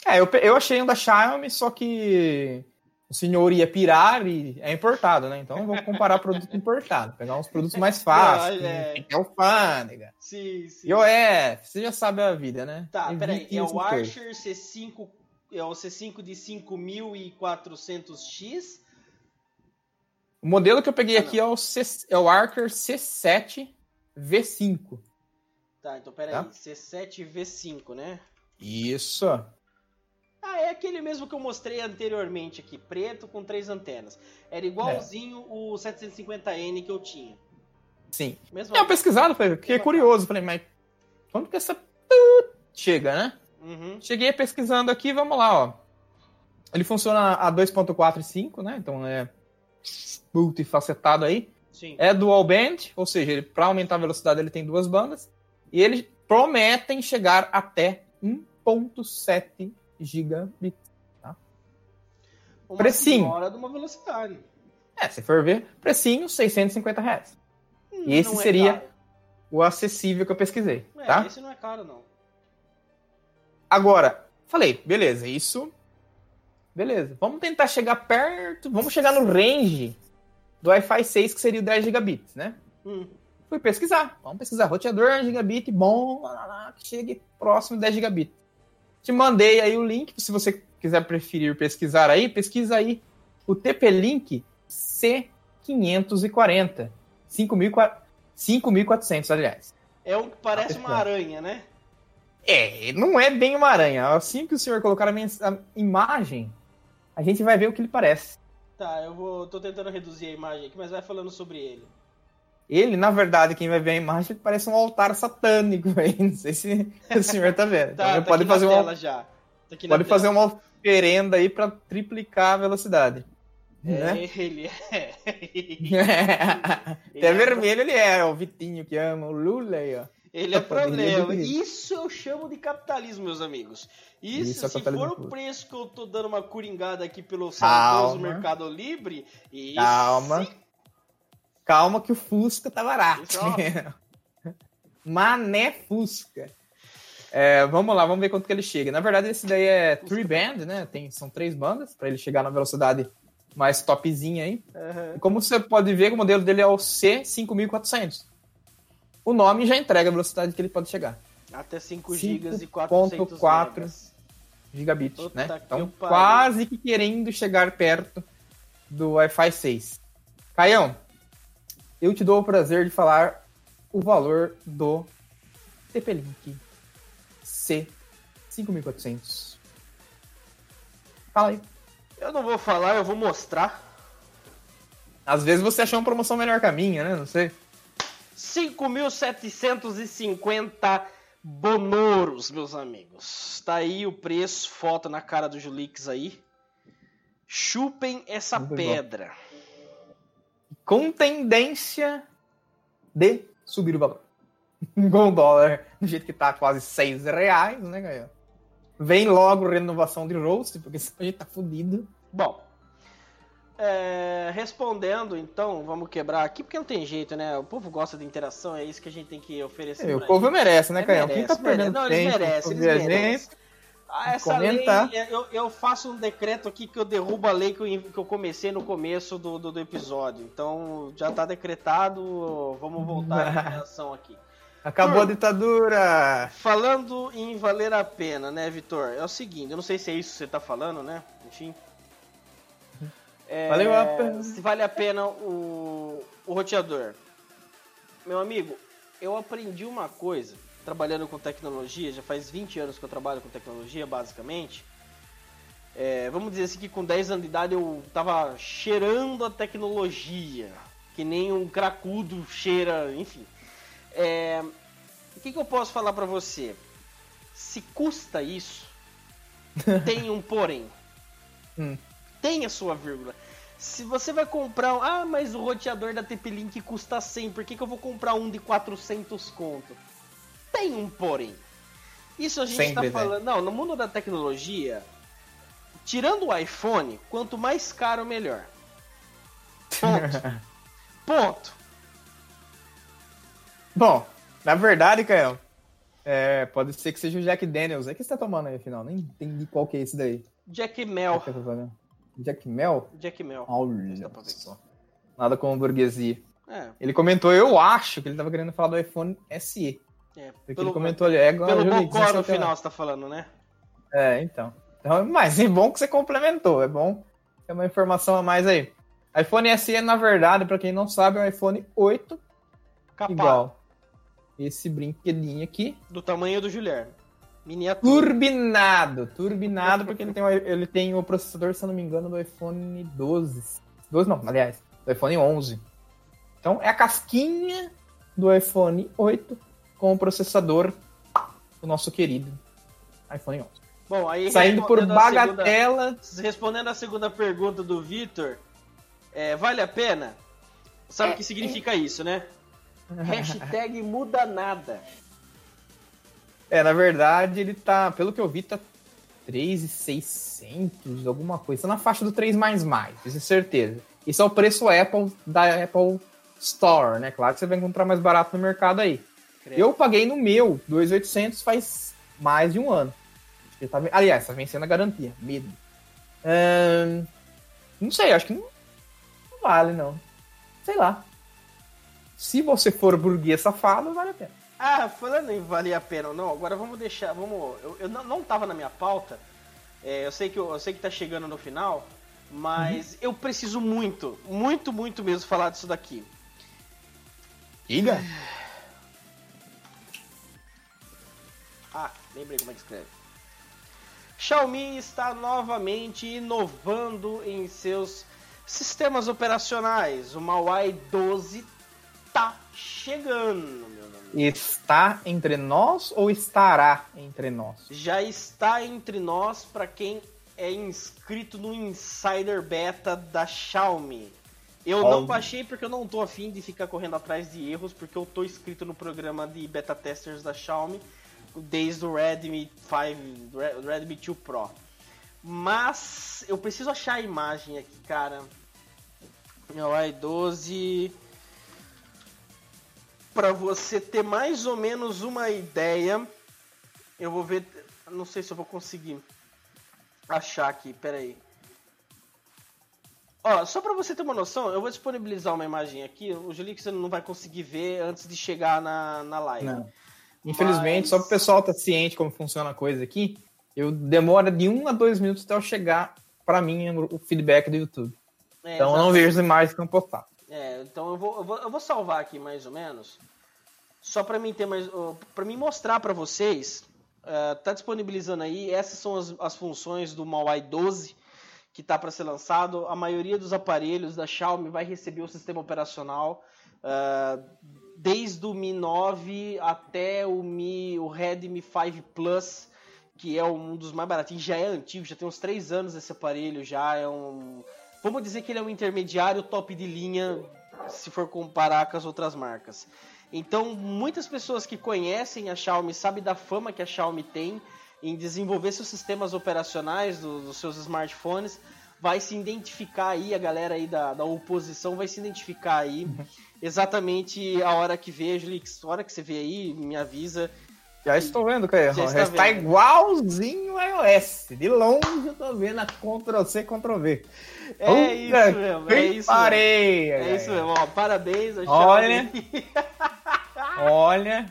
É, eu, eu achei um da Xiaomi, só que o senhor ia pirar e é importado, né? Então vou comparar produto importado, pegar uns produtos *laughs* mais fáceis, não, é... tem alfândega. Sim, sim. E OF, você já sabe a vida, né? Tá, peraí, é o Archer C5, é o C5 de 5400X. O modelo que eu peguei ah, aqui é o, C, é o Archer C7 V5. Tá, então peraí, tá? C7 V5, né? Isso. Ah, é aquele mesmo que eu mostrei anteriormente aqui, preto com três antenas. Era igualzinho é. o 750N que eu tinha. Sim. Mesmo é, eu pesquisado, fiquei curioso. Falei, mas quando que essa chega, né? Uhum. Cheguei pesquisando aqui, vamos lá, ó. Ele funciona a 2.4 e 5, né? Então é multifacetado aí. Sim. É dual band, ou seja, para aumentar a velocidade ele tem duas bandas. E eles prometem chegar até 1.7 gigabits. Tá? Uma precinho. Hora de uma velocidade. É, se for ver, precinho, 650 reais. Hum, e esse é seria caro. o acessível que eu pesquisei. É, tá? esse não é caro, não. Agora, falei, beleza, isso. Beleza. Vamos tentar chegar perto. Vamos chegar no range do Wi-Fi 6, que seria o 10 gigabits, né? Hum. Fui pesquisar. Vamos pesquisar. Roteador 1 gigabit bom, que chegue próximo de 10 gigabits. Te mandei aí o link, se você quiser preferir pesquisar aí, pesquisa aí o TP-Link C540. 5.400, aliás. É um que parece uma aranha, né? É, não é bem uma aranha. Assim que o senhor colocar a, a imagem, a gente vai ver o que ele parece. Tá, eu vou. tô tentando reduzir a imagem aqui, mas vai falando sobre ele. Ele, na verdade, quem vai ver a imagem, parece um altar satânico *laughs* aí. Não sei se o senhor tá vendo. tá, então, tá pode fazer uma, já. Tá pode fazer uma oferenda aí para triplicar a velocidade. É, né? ele é. *laughs* Até é vermelho ele é, o Vitinho que ama, o Lula aí, ó. Ele é problema. Isso eu chamo de capitalismo, meus amigos. Isso, isso é se for o preço que eu tô dando uma coringada aqui pelo saudoso Mercado Livre, Calma. Calma que o Fusca tá barato. *laughs* Mané Fusca. É, vamos lá, vamos ver quanto que ele chega. Na verdade, esse daí é three band, né? Tem, são três bandas para ele chegar na velocidade mais topzinha aí. Uhum. como você pode ver, o modelo dele é o C5400. O nome já entrega a velocidade que ele pode chegar. Até 5 GB e 400 gigabits, Puta né? Então, quase que querendo chegar perto do Wi-Fi 6. Caião, eu te dou o prazer de falar o valor do TP-Link C5400. Fala aí. Eu não vou falar, eu vou mostrar. Às vezes você achou uma promoção melhor que a minha, né? Não sei. 5.750 bonoros, meus amigos. Tá aí o preço, foto na cara do Julix aí. Chupem essa Muito pedra. Bom com tendência de subir o valor. *laughs* Com o dólar do jeito que tá quase 6 reais, né, galera? Vem logo renovação de roast, porque *laughs* senão a gente tá fudido. Bom, é, respondendo, então, vamos quebrar aqui, porque não tem jeito, né? O povo gosta de interação, é isso que a gente tem que oferecer. É, o povo merece, né, Caio? Quem tá perdendo não, tempo? Eles merecem, eles merecem. Ah, essa comentar. lei, eu, eu, faço um decreto aqui que eu derrubo a lei que eu, que eu comecei no começo do, do, do, episódio. Então já tá decretado, vamos voltar à *laughs* reação aqui. Acabou a ditadura! Falando em valer a pena, né, Vitor? É o seguinte, eu não sei se é isso que você tá falando, né? Enfim. É, Valeu a pena. Se vale a pena o, o roteador. Meu amigo, eu aprendi uma coisa trabalhando com tecnologia, já faz 20 anos que eu trabalho com tecnologia, basicamente. É, vamos dizer assim que com 10 anos de idade eu tava cheirando a tecnologia, que nem um cracudo cheira, enfim. É, o que, que eu posso falar para você? Se custa isso, *laughs* tem um porém. Hum. Tem a sua vírgula. Se você vai comprar um, ah, mas o roteador da TP-Link custa 100, por que, que eu vou comprar um de 400 conto? Tem um porém. Isso a gente Sempre tá tem. falando, não, no mundo da tecnologia, tirando o iPhone, quanto mais caro, melhor. Ponto. *laughs* Ponto. Bom, na verdade, Caio, é, pode ser que seja o Jack Daniels. É que você tá tomando aí, afinal? Nem entendi qual que é esse daí. Jack Mel. Falando. Jack Mel? Jack Mel. Olha só. Nada com burguesia. É, Ele comentou, eu acho que ele tava querendo falar do iPhone SE. é. Porque Pelo, ele comentou ali, é igual pelo bocó no 17 final, você tá falando, né? É, então. então. Mas é bom que você complementou, é bom. É uma informação a mais aí. iPhone SE, na verdade, pra quem não sabe, é um iPhone 8 Capaz. igual. Esse brinquedinho aqui. Do tamanho do Guilherme. Miniatura. Turbinado. Turbinado, porque ele tem, o, ele tem o processador, se eu não me engano, do iPhone 12. 12 não, aliás, do iPhone 11. Então é a casquinha do iPhone 8 com o processador do nosso querido iPhone 11. Bom, aí Saindo por respondendo a segunda- bagatela. respondendo a segunda pergunta do Vitor, é, vale a pena? Sabe o que significa isso, né? Hashtag muda nada. É, na verdade, ele tá, pelo que eu vi, tá 3,600, alguma coisa. Tá na faixa do 3 mais mais, isso é certeza. Isso é o preço Apple da Apple Store, né? Claro que você vai encontrar mais barato no mercado aí. Credo. Eu paguei no meu 2,800 faz mais de um ano. Tá, aliás, tá vencendo a garantia. Medo. Não sei, acho que não, não vale, não. Sei lá. Se você for burguês safado, vale a pena. Ah, falando em valer a pena ou não, agora vamos deixar. Vamos. Eu, eu não, não tava na minha pauta. é, eu, sei que, eu, eu sei que tá chegando no final. Mas eu preciso muito, muito, muito mesmo falar disso daqui. Diga. Ah, lembrei como é que escreve. Xiaomi está novamente inovando em seus sistemas operacionais. O MIUI 12 tá chegando. Está entre nós ou estará entre nós? Já está entre nós para quem é inscrito no Insider Beta da Xiaomi. Eu não Óbvio. baixei porque eu não tô afim de ficar correndo atrás de erros, porque eu tô inscrito no programa de beta testers da Xiaomi desde o Redmi 5, Re- Redmi 2 Pro. Mas eu preciso achar a imagem aqui, cara. MIUI 12 para você ter mais ou menos uma ideia. Eu vou ver, não sei se eu vou conseguir achar aqui, peraí. Ó, só pra você ter uma noção, eu vou disponibilizar uma imagem aqui, o Julio você não vai conseguir ver antes de chegar na, na live. Não. Infelizmente, Mas- só para o pessoal estar ciente como funciona a coisa aqui, eu demora de um a dois minutos até eu chegar para mim o feedback do YouTube. É, então eu não exatamente. vejo as imagens que eu postar. É, então eu vou, eu vou, eu vou salvar aqui mais ou menos, só para mim ter mais, para mim mostrar para vocês, eh, tá disponibilizando aí, essas são as, as funções do MIUI 12 que tá para ser lançado. A maioria dos aparelhos da Xiaomi vai receber o sistema operacional, eh, desde o Mi 9 até o Mi, o Redmi 5 Plus, que é um dos mais baratinhos, já é antigo, já tem uns 3 anos esse aparelho, já é um Vamos dizer que ele é um intermediário top de linha, se for comparar com as outras marcas. Então, muitas pessoas que conhecem a Xiaomi sabem da fama que a Xiaomi tem em desenvolver seus sistemas operacionais do- dos seus smartphones. Vai se identificar aí, a galera aí da, da oposição vai se identificar aí exatamente a hora que vê, Julix, a hora que você vê aí, me avisa. Já estou vendo, Caio. Já Já, está vendo. igualzinho o iOS. De longe eu tô vendo a Ctrl-C, Ctrl-V. É isso mesmo, é isso mesmo. Parei, É isso mesmo, ó, parabéns Olha. *laughs* Olha,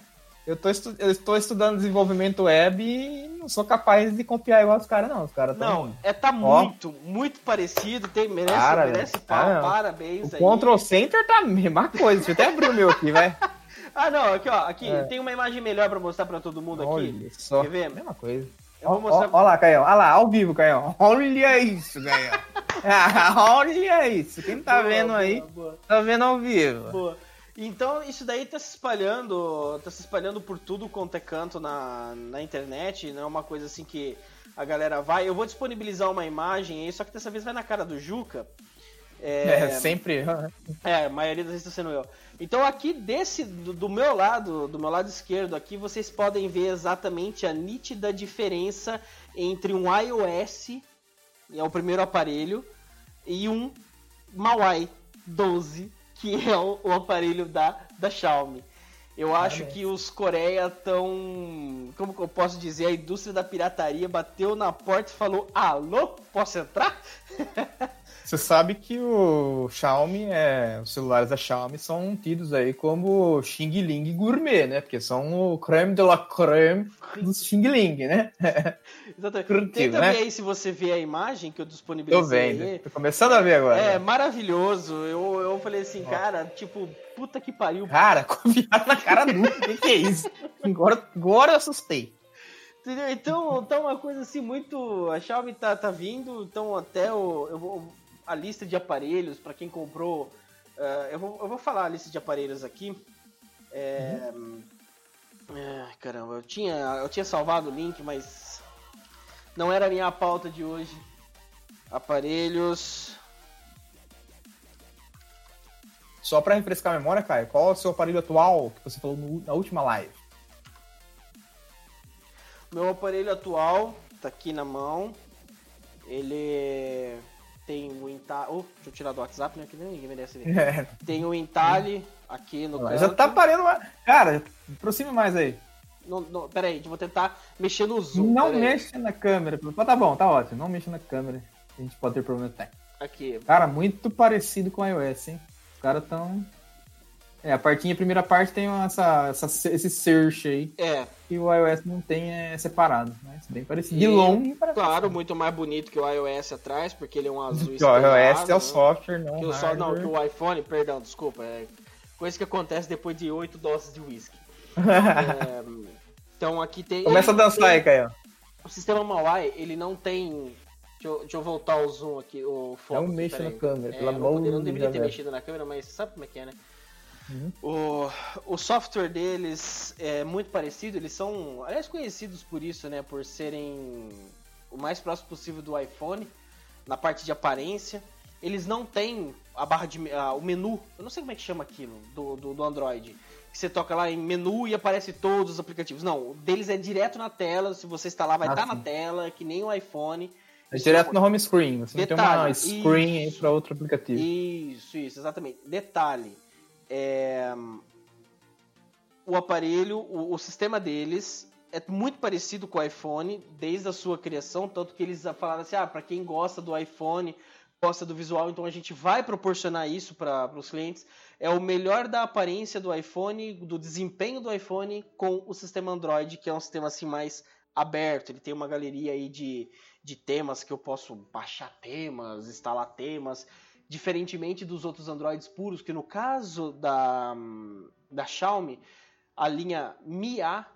eu, tô estu- eu estou estudando desenvolvimento web e não sou capaz de copiar igual os caras, não. Os caras Não, tão... é tá Ó. muito, muito parecido, tem, merece, Para, merece pau, Ah, parabéns O aí. Ctrl Center tá a mesma coisa. Deixa eu até abrir o meu aqui, vai. *laughs* Ah, não, aqui ó, aqui, É. tem uma imagem melhor pra mostrar pra todo mundo aqui. Olha só. Quer ver? Mesma coisa. Eu vou mostrar- ó, ó lá, Caio. Olha lá, ao vivo, Caio. Olha isso, Caio. Ah, *laughs* Olha isso. Quem tá Boa, vendo boa, aí, boa, tá vendo ao vivo. boa. Então, isso daí tá se espalhando, tá se espalhando por tudo quanto é canto na, na internet, não é uma coisa assim que a galera vai. Eu vou disponibilizar uma imagem aí, só que dessa vez vai na cara do Juca. É, é sempre. É, a maioria das vezes está sendo eu. Então aqui desse do, do, meu lado, do meu lado esquerdo aqui, vocês podem ver exatamente a nítida diferença entre um iOS, é o primeiro aparelho, e um MIUI 12, que é o, o aparelho da, da Xiaomi. Eu acho que os Coreia estão. Como que eu posso dizer? A indústria da pirataria bateu na porta e falou: Alô, posso entrar? *laughs* Você sabe que o Xiaomi, é, os celulares da Xiaomi são tidos aí como Xing Ling gourmet, né? Porque são o creme de la creme dos Xing Ling, né? *laughs* Exatamente. Curtivo, Tenta né? ver aí se você vê a imagem que eu disponibilizei. Tô vendo, tô começando a ver agora. É, maravilhoso. Eu, eu falei assim, cara, tipo, puta que pariu. Cara, *laughs* confiar na cara nunca. O que, que é isso? Agora, agora eu assustei. Entendeu? Então, então uma coisa assim muito. A Xiaomi tá, tá vindo, então até o. Eu vou, a lista de aparelhos para quem comprou. Uh, eu, vou, eu vou falar a lista de aparelhos aqui. É, uhum. é, caramba, eu tinha, eu tinha salvado o link, mas não era a minha pauta de hoje. Aparelhos. Só para refrescar a memória, Caio, qual é o seu aparelho atual que você falou no, na última live? Meu aparelho atual tá aqui na mão. Ele tem o Intale. Oh, deixa eu tirar do WhatsApp, né? Que nem ninguém merece ver. É. Tem o Intale aqui no canto. Já tá parando. Cara, aproxime mais aí. Não, não, pera aí, vou tentar mexer no zoom. Não mexa na câmera. Tá bom, tá ótimo. Não mexa na câmera. A gente pode ter problema técnico. Aqui. Cara, muito parecido com o iOS, hein? Os caras tão é, a partinha, a primeira parte tem essa, essa, esse search aí. É. Que o iOS não tem é, separado. Né? Bem parecido. De longe, Claro, muito mais bonito que o iOS atrás, porque ele é um *laughs* azul O iOS é o software, não. Que o, só, não, que o iPhone, perdão, desculpa. É coisa que acontece depois de oito doses de whisky. *laughs* é, então aqui tem. Começa a dançar aí, Caio. O sistema MAUI, ele não tem Deixa eu, deixa eu, voltar o zoom aqui, o foco. Não mexa na câmera, é, pelo amor de Deus. não deveria ter mexido na câmera, mas sabe como é que é, né? Uhum. O, o software deles é muito parecido, eles são, aliás, conhecidos por isso, né? Por serem o mais próximo possível do iPhone na parte de aparência. Eles não têm a barra de a, o menu, eu não sei como é que chama aquilo do, do, do, Android. Que você toca lá em menu e aparece todos os aplicativos. Não, o deles é direto na tela. Se você instalar, vai estar ah, tá na tela, que nem o iPhone. É direto no home screen, você Detalhe, não tem uma screen aí para outro aplicativo. Isso, isso, exatamente. Detalhe, é, o aparelho, o, o, sistema deles é muito parecido com o iPhone desde a sua criação, tanto que eles falaram assim, ah, para quem gosta do iPhone, gosta do visual, então a gente vai proporcionar isso para os clientes. É o melhor da aparência do iPhone, do desempenho do iPhone com o sistema Android, que é um sistema assim mais aberto. Ele tem uma galeria aí de, de temas que eu posso baixar temas, instalar temas diferentemente dos outros Androids puros, que no caso da, da Xiaomi, a linha Mi A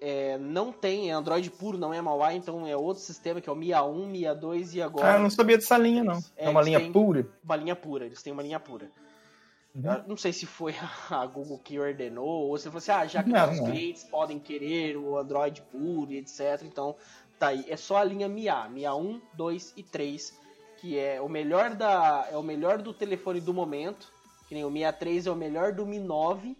é, não tem, é Android puro, não é MIUI, então é outro sistema que é o Mi A1, Mi A2 e agora... Ah, eu não sabia dessa linha, não. É, é uma linha pura? Uma linha pura, eles têm uma linha pura. Uhum. Não sei se foi *laughs* a Google que ordenou, ou se fosse, ah, já que não, os não. clientes podem querer o Android puro e etc, então tá aí. É só a linha Mi A, Mi A1, 2 e 3 que é o melhor da é o melhor do telefone do momento, que nem o Mi A3 é o melhor do Mi 9,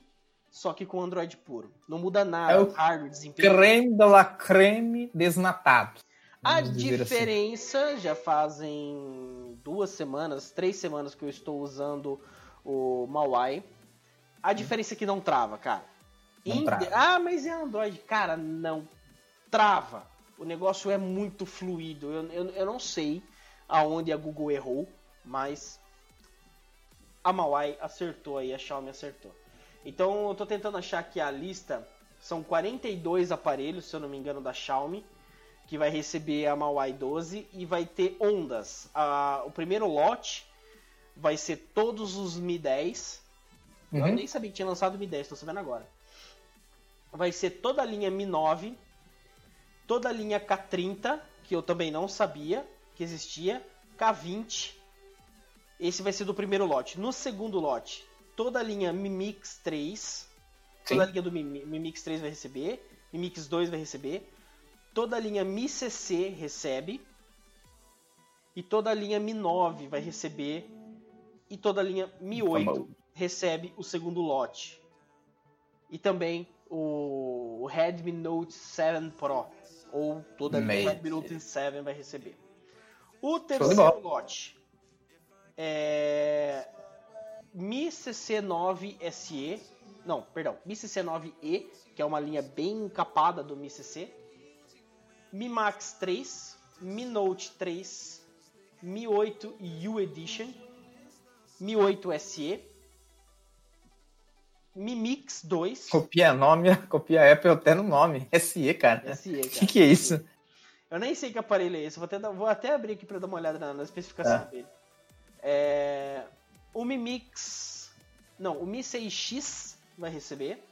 só que com Android puro. Não muda nada, é o hardware, desempenho. Creme de la creme desnatado. A assim. diferença assim. já fazem duas semanas, três semanas que eu estou usando o Mawai. A hum. diferença é que não trava, cara. Não trava. Ah, mas é Android. Cara, não trava. O negócio é muito fluido. Eu, eu, eu não sei aonde a Google errou, mas a Mawai acertou aí, a Xiaomi acertou. Então eu tô tentando achar aqui a lista, são 42 aparelhos, se eu não me engano, da Xiaomi, que vai receber a Mawai 12 e vai ter ondas. A, o primeiro lote vai ser todos os Mi 10. Uhum. Eu nem sabia que tinha lançado o Mi 10, tô sabendo agora. Vai ser toda a linha Mi 9, toda a linha K30, que eu também não sabia, que existia, K20. Esse vai ser do primeiro lote. No segundo lote, toda a linha Mi Mix 3, toda a linha do Mi, Mi Mix 3 vai receber, Mi Mix 2 vai receber, toda a linha Mi CC recebe e toda a linha Mi 9 vai receber e toda a linha Mi 8 recebe o segundo lote. E também o, o Redmi Note 7 Pro, ou toda a linha Redmi Note 7 vai receber. O terceiro lote é Mi CC9 SE, não, perdão, Mi CC9E, que é uma linha bem encapada do Mi CC, Mi Max 3, Mi Note 3, Mi 8 U Edition, Mi 8 SE, Mi Mix 2. Copia nome, *laughs* copia Apple até no nome. SE, cara. SE, cara. Que que é isso? Eu nem sei que aparelho é esse. Vou até, vou até abrir aqui para dar uma olhada na, na especificação é. dele. É, o Mi Mix. Não, o Mi 6X vai receber.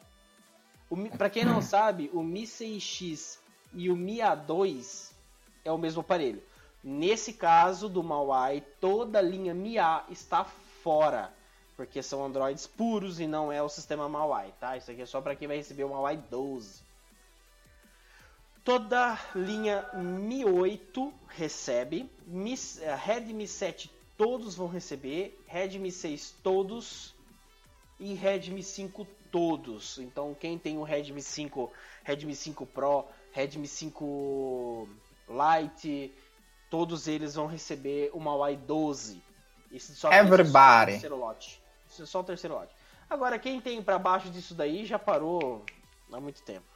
Para quem não *coughs* sabe, o Mi 6X e o Mi A2 é o mesmo aparelho. Nesse caso do Mawai, toda a linha Mi A está fora, porque são Androids puros e não é o sistema Mawai, tá? Isso aqui é só para quem vai receber o Mawai 12. Toda linha Mi 8 recebe, Mi, eh, Redmi 7 todos vão receber, Redmi 6 todos e Redmi 5 todos. Então quem tem o Redmi 5, Redmi 5 Pro, Redmi 5 Lite, todos eles vão receber o Huawei 12. Isso só Everybody. É terceiro lote. Isso é só o terceiro lote. Agora quem tem para baixo disso daí já parou há muito tempo.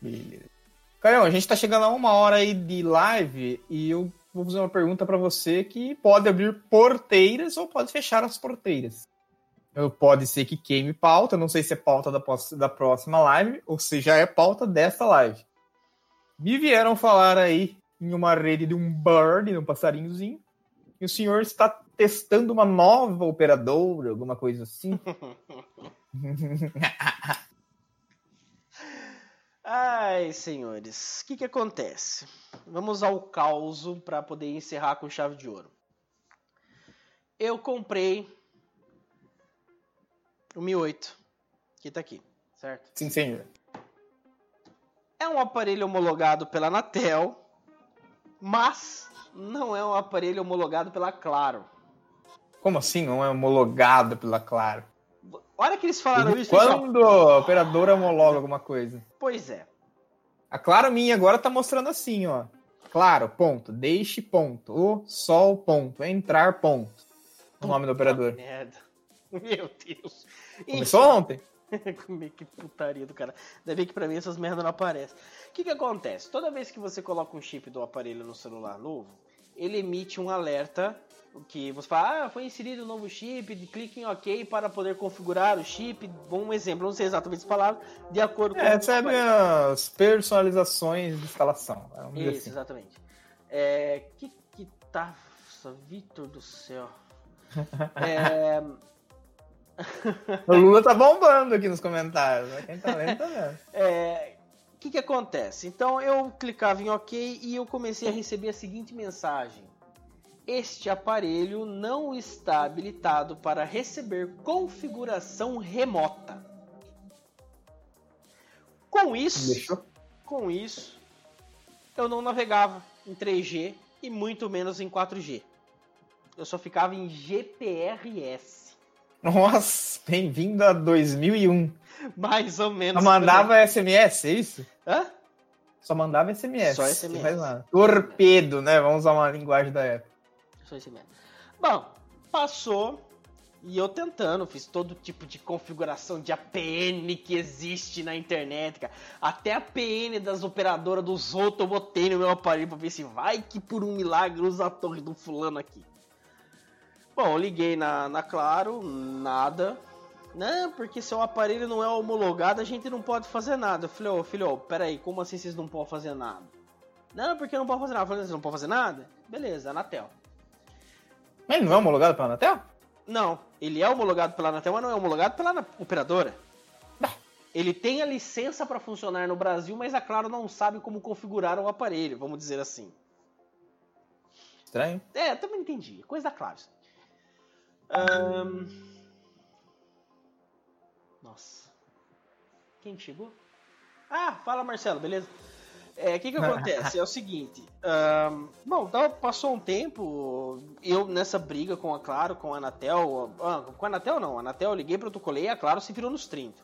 Beleza. Caramba, a gente tá chegando a uma hora aí de live e eu vou fazer uma pergunta para você que pode abrir porteiras ou pode fechar as porteiras. Pode ser que queime pauta, não sei se é pauta da, da próxima live ou se já é pauta dessa live. Me vieram falar aí em uma rede de um bird, de um passarinhozinho, e o senhor está testando uma nova operadora, alguma coisa assim. *laughs* *laughs* Ai, senhores, o que, que acontece? Vamos ao caos para poder encerrar com chave de ouro. Eu comprei o Mi 8, que está aqui, certo? Sim, senhor. É um aparelho homologado pela Anatel, mas não é um aparelho homologado pela Claro. Como assim não é homologado pela Claro? Olha que eles falaram isso. Quando a operadora homologa alguma coisa? Pois é. A Claro minha agora tá mostrando assim, ó. Claro, ponto. Deixe, ponto. O sol, ponto. Entrar, ponto. O nome do operador. Merda. Meu Deus. Começou ontem. *laughs* que putaria do cara. Ainda bem que pra mim essas merdas não aparecem. O que que acontece? Toda vez que você coloca um chip do aparelho no celular novo, ele emite um alerta que você fala, ah, foi inserido um novo chip, clique em OK para poder configurar o chip. Bom exemplo, não sei exatamente as palavras, de acordo com... É, recebe as personalizações de instalação. Isso, assim. exatamente. É, que que tá... Nossa, Vitor do céu. *laughs* é... o Lula tá bombando aqui nos comentários. Né? Quem tá vendo, tá vendo. *laughs* É, o que, que acontece? Então eu clicava em OK e eu comecei a receber a seguinte mensagem: Este aparelho não está habilitado para receber configuração remota. Com isso, Deixou? com isso, eu não navegava em 3G e muito menos em 4G. Eu só ficava em GPRS. Nossa, bem-vindo a 2001. Mais ou menos. Só mandava SMS, é isso? Hã? Só mandava SMS. Só SMS. Nada. Torpedo, né? Vamos usar uma linguagem da época. Bom, passou e eu tentando, fiz todo tipo de configuração de APN que existe na internet, cara. Até a PN das operadoras dos outros eu botei no meu aparelho pra ver se vai que por um milagre usa a torre do fulano aqui. Bom, liguei na, na Claro, nada. Não, porque seu aparelho não é homologado, a gente não pode fazer nada. Eu falei, ô oh, filho, peraí, como assim vocês não podem fazer nada? Não, porque não pode fazer nada. Eu falei, vocês não podem fazer nada? Beleza, Anatel. Mas ele não é homologado pela Anatel? Não, ele é homologado pela Anatel, mas não é homologado pela operadora. Ele tem a licença para funcionar no Brasil, mas a Claro não sabe como configurar o aparelho, vamos dizer assim. Estranho. É, também entendi. Coisa da Claro. Um... Nossa. Quem chegou? Ah, fala Marcelo, beleza? É, o que que acontece? É o seguinte, ahn, bom, então, passou um tempo, eu nessa briga com a Claro, com a Anatel, ah, com a Anatel não, a Anatel eu liguei, protocolei, a Claro se virou nos 30.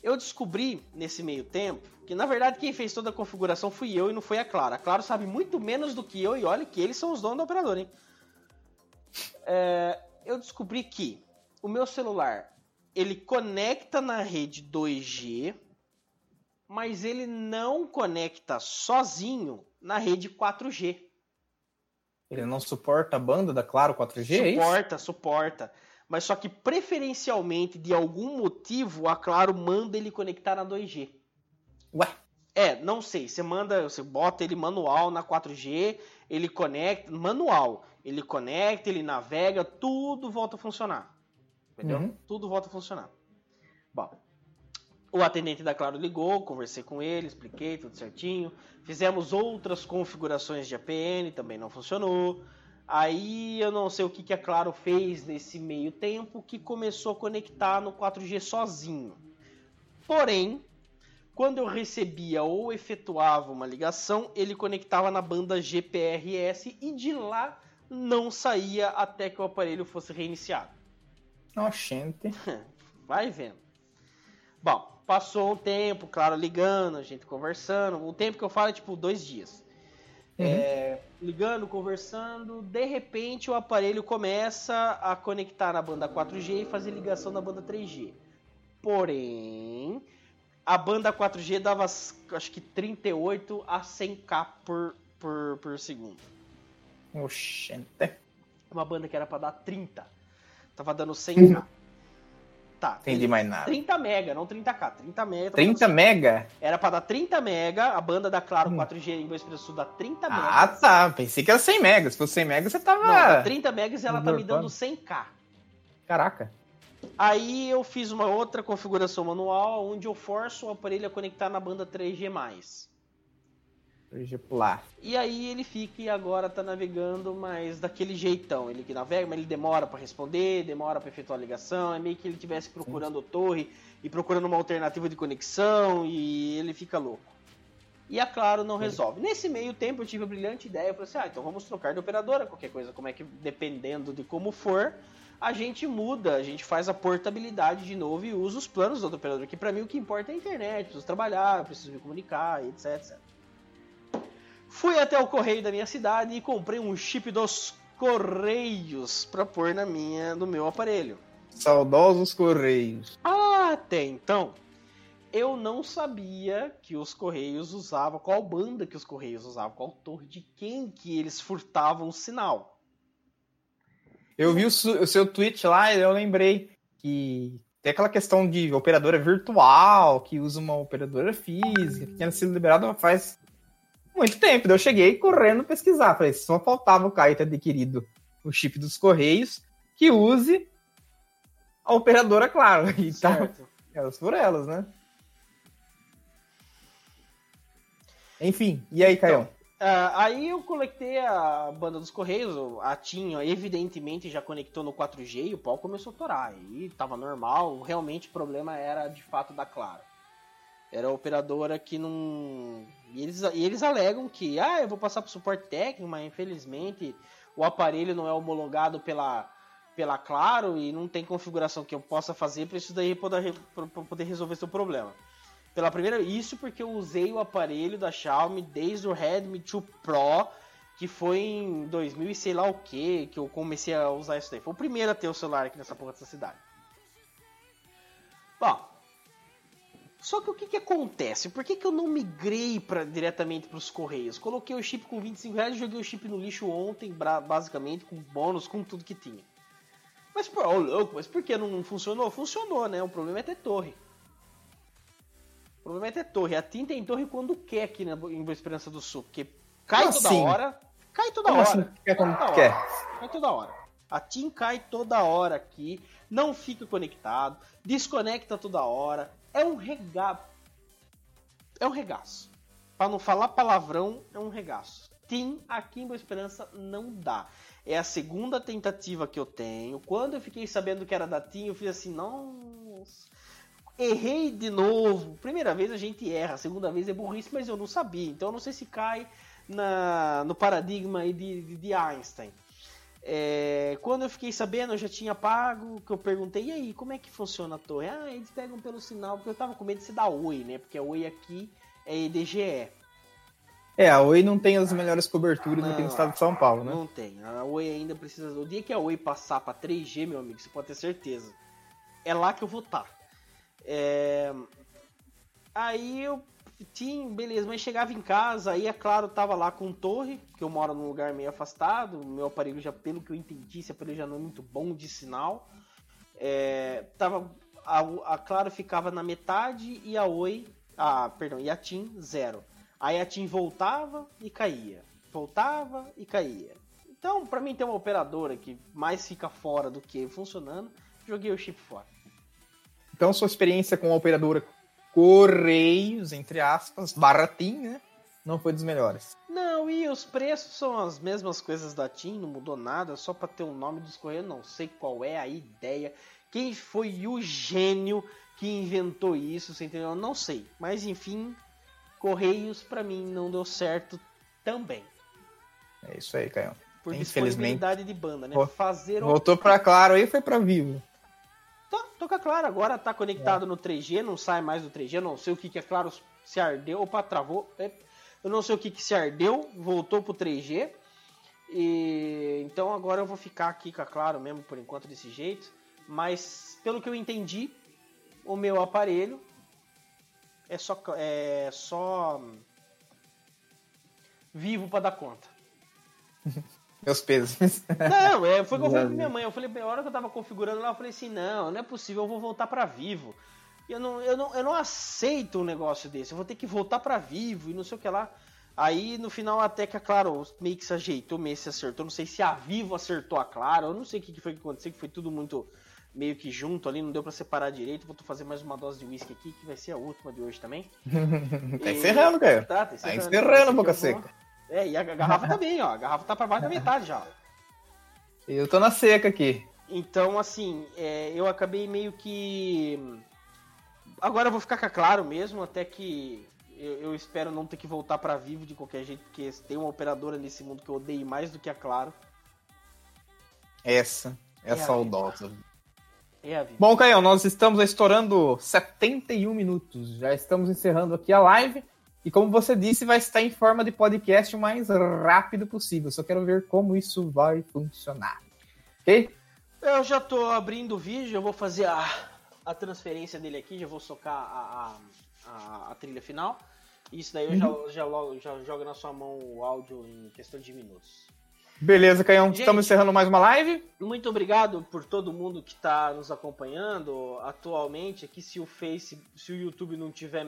Eu descobri, nesse meio tempo, que na verdade quem fez toda a configuração fui eu e não foi a Claro. A Claro sabe muito menos do que eu e olha que eles são os donos da operadora, hein? É, eu descobri que o meu celular, ele conecta na rede 2G, mas ele não conecta sozinho na rede 4G. Ele não suporta a banda da Claro 4G, é? Suporta, suporta. Mas só que preferencialmente, de algum motivo, a Claro manda ele conectar na 2G. Ué, É, não sei. Você manda, você bota ele manual na 4G, ele conecta, manual. Ele conecta, ele navega, tudo volta a funcionar. Entendeu? Uhum. Tudo volta a funcionar. Bom, o atendente da Claro ligou, conversei com ele, expliquei tudo certinho. Fizemos outras configurações de APN, também não funcionou. Aí eu não sei o que, que a Claro fez nesse meio tempo que começou a conectar no 4G sozinho. Porém, quando eu recebia ou efetuava uma ligação, ele conectava na banda GPRS e de lá não saía até que o aparelho fosse reiniciado. oxente. *laughs* Vai vendo. Bom, passou um tempo, claro, ligando, a gente conversando. O tempo que eu falo é tipo dois dias. Uhum. É, ligando, conversando, de repente o aparelho começa a conectar na banda 4G e fazer ligação na banda 3G. Porém, a banda 4G dava acho que 38 a 100k por, por, por segundo. Oxente. Uma banda que era pra dar 30. Tava dando 100k. Tá. Entendi mais nada. 30 mega, não 30k. 30 mega. tava 30 dando- mega? Era pra dar 30 mega, a banda da Claro Hum. 4G em Boa Expresso dá 30 mega. Ah, tá. Pensei que era 100 megas. Se fosse 100 megas, você tava... Não, dá 30 megas ela tá me dando Usurpando. 100k. Caraca. Aí eu fiz uma outra configuração manual onde eu forço o aparelho a conectar na banda 3G+. 3G pular. E aí ele fica e agora tá navegando, mas daquele jeitão. Ele que navega, mas ele demora pra responder, demora pra efetuar a ligação. É meio que ele estivesse procurando torre e procurando uma alternativa de conexão e ele fica louco. E a Claro não resolve. Nesse meio tempo eu tive a brilhante ideia, eu falei assim, ah, então vamos trocar de operadora, qualquer coisa, como é que, dependendo de como for, a gente muda, a gente faz a portabilidade de novo e usa os planos do outro operador, que pra mim o que importa é a internet, preciso trabalhar, preciso me comunicar, etc, etc. Fui até o correio da minha cidade e comprei um chip dos Correios pra pôr na minha, no meu aparelho. Saudosos Correios. Até então, eu não sabia que os Correios usavam, qual banda que os Correios usavam, qual torre de quem que eles furtavam o sinal. Eu vi o, o seu tweet lá e eu lembrei que tem aquela questão de operadora virtual, que usa uma operadora física, que tinha sido liberada faz muito tempo. Daí eu cheguei correndo pesquisar. Falei, só faltava o Caio ter adquirido o chip dos Correios que use a operadora, claro. *laughs* E tá, Certo? elas por elas, né? Enfim, e aí, Caio? Ah, aí eu conectei a banda dos Correios, a TIM, evidentemente, já conectou no 4G e o pau começou a torar. Aí tava normal, realmente o problema era de fato da Claro. Era a operadora que não. E eles, e eles alegam que, ah, eu vou passar pro suporte técnico, mas infelizmente o aparelho não é homologado pela, pela Claro e não tem configuração que eu possa fazer para isso daí poder, poder resolver seu problema. Pela primeira isso porque eu usei o aparelho da Xiaomi desde o Redmi 2 Pro, que foi em 2000 e sei lá o que, que eu comecei a usar isso daí. Foi o primeiro a ter o celular aqui nessa porra dessa cidade. Bom, só que o que que acontece? Por que, que eu não migrei pra, diretamente para os Correios? Coloquei o chip com 25 reais e joguei o chip no lixo ontem, basicamente, com bônus, com tudo que tinha. Mas, pô, ô, louco, mas por que não funcionou? Funcionou, né? O problema é ter torre. O problema é ter torre. A TIM tem torre quando quer aqui na, em Boa Esperança do Sul. Porque cai Como toda assim? hora. Cai toda Como hora. assim? Quer como Toda quer? hora. Cai toda hora. A TIM cai toda hora aqui. Não fica conectado. Desconecta toda hora. É um regaço. É um regaço. Pra não falar palavrão, é um regaço. TIM aqui em Boa Esperança não dá. É a segunda tentativa que eu tenho. Quando eu fiquei sabendo que era da TIM, eu fiz assim, nossa. errei de novo. Primeira vez a gente erra, segunda vez é burrice, mas eu não sabia. Então eu não sei se cai na, no paradigma de, de, de Einstein. É, quando eu fiquei sabendo, eu já tinha pago, que eu perguntei, e aí, como é que funciona a torre? Ah, eles pegam pelo sinal, porque eu tava com medo de ser da Oi, né? Porque a Oi aqui é EDGE. É, a Oi não tem as melhores coberturas aqui no estado de São Paulo, né? Não tem. A Oi ainda precisa. O dia que a Oi passar para 3G, meu amigo, você pode ter certeza. É lá que eu vou estar. Tá. É... Aí eu tinha, beleza, mas chegava em casa, aí é claro, tava lá com torre, que eu moro num lugar meio afastado, meu aparelho já, pelo que eu entendi, esse aparelho já não é muito bom de sinal. É, tava, a, a Claro ficava na metade e a Oi, a, perdão, e a TIM zero. Aí a TIM voltava e caía, voltava e caía. Então, para mim ter uma operadora que mais fica fora do que funcionando, joguei o chip fora. Então, sua experiência com a operadora Correios, entre aspas, baratinho, né? Não foi dos melhores. Não, e os preços são as mesmas coisas da TIM, não mudou nada, só para ter o nome dos Correios, não sei qual é a ideia. Quem foi o gênio que inventou isso, você entendeu? Não sei. Mas enfim, Correios para mim não deu certo também. É isso aí, Caio. Por disponibilidade de banda, né? Fazer Voltou para Claro aí foi para Vivo. Toca Claro agora tá conectado é. no 3G, não sai mais do 3G, não sei o que que é Claro se ardeu, opa, travou. É, eu não sei o que que se ardeu, voltou pro 3G. E então agora eu vou ficar aqui com a Claro mesmo por enquanto desse jeito, mas pelo que eu entendi, o meu aparelho é só é só vivo para dar conta. *laughs* Meus pesos. *laughs* Não, é, foi o que eu falei pra minha mãe. Eu falei, a hora que eu tava configurando lá, eu falei assim, não, não é possível, eu vou voltar para vivo. Eu não, eu, não, eu não aceito um negócio desse, eu vou ter que voltar para vivo e não sei o que lá. Aí no final até que a Claro meio que se ajeitou, meio que se acertou. Não sei se a Vivo acertou a Claro, eu não sei o que foi que aconteceu, que foi tudo muito meio que junto ali, não deu para separar direito. Vou fazer mais uma dose de whisky aqui, que vai ser a última de hoje também. *laughs* tá encerrando, cara. Tá, tá encerrando. Tá encerrando, boca seca. É, e a garrafa também, ó. A garrafa tá pra mais da metade já. Eu tô na seca aqui. Então, assim, é, eu acabei meio que. Agora eu vou ficar com a Claro mesmo, até que eu, eu espero não ter que voltar para vivo de qualquer jeito, porque tem uma operadora nesse mundo que eu odeio mais do que a Claro. Essa é, é saudosa. É a vida. Bom, Caio, nós estamos estourando 71 minutos. Já estamos encerrando aqui a live. E como você disse, vai estar em forma de podcast o mais rápido possível. Só quero ver como isso vai funcionar. Ok? Eu já estou abrindo o vídeo, eu vou fazer a, a transferência dele aqui, já vou socar a, a, a trilha final. Isso daí eu uhum. já, já, já jogo na sua mão o áudio em questão de minutos. Beleza, Caião. Gente, Estamos encerrando mais uma live. Muito obrigado por todo mundo que está nos acompanhando atualmente. Aqui, se o Face, se o YouTube não tiver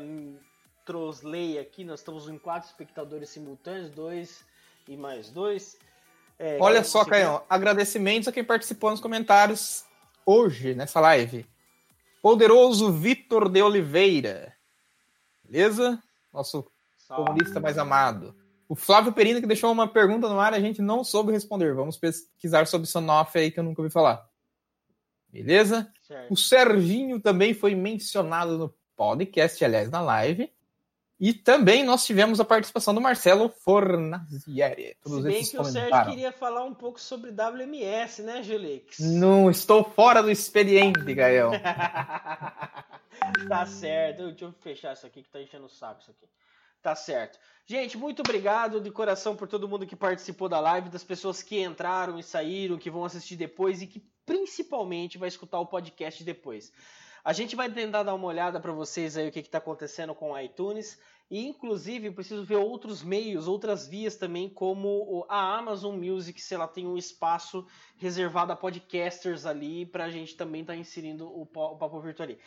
Trosley aqui, nós estamos em quatro espectadores simultâneos, dois e mais dois. É, Olha só, Caião, agradecimentos a quem participou nos comentários hoje nessa live. Poderoso Vitor de Oliveira. Beleza? Nosso Salve. comunista mais amado. O Flávio Perino que deixou uma pergunta no ar, a gente não soube responder. Vamos pesquisar sobre Sonoff aí que eu nunca ouvi falar. Beleza? Certo. O Serginho também foi mencionado no podcast, aliás, na live. E também nós tivemos a participação do Marcelo Fornazieri. Todos Se bem que o Sérgio queria falar um pouco sobre WMS, né, Julix? Não, estou fora do expediente, Gael. *laughs* tá certo. Deixa eu fechar isso aqui que tá enchendo o saco isso aqui. Tá certo. Gente, muito obrigado de coração por todo mundo que participou da live, das pessoas que entraram e saíram, que vão assistir depois e que principalmente vai escutar o podcast depois. A gente vai tentar dar uma olhada para vocês aí o que está acontecendo com o iTunes. E inclusive preciso ver outros meios, outras vias também, como a Amazon Music, se ela tem um espaço reservado a podcasters ali, para a gente também estar tá inserindo o, Papo Virtual ali.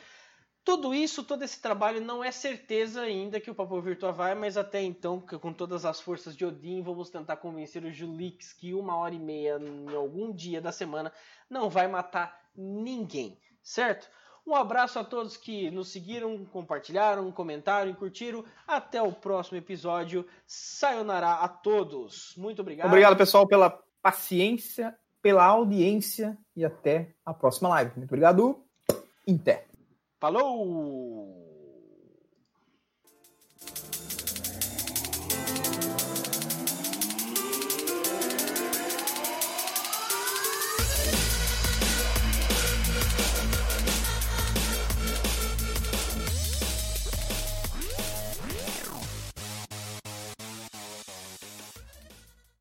Tudo isso, todo esse trabalho não é certeza ainda que o Papo Virtual vai, mas até então, com todas as forças de Odin, vamos tentar convencer o Julix que uma hora e meia em algum dia da semana não vai matar ninguém, certo? Um abraço a todos que nos seguiram, compartilharam, comentaram e curtiram. Até o próximo episódio. Sayonara a todos. Muito obrigado. Obrigado, pessoal, pela paciência, pela audiência e até a próxima live. Muito obrigado. Inter. Falou!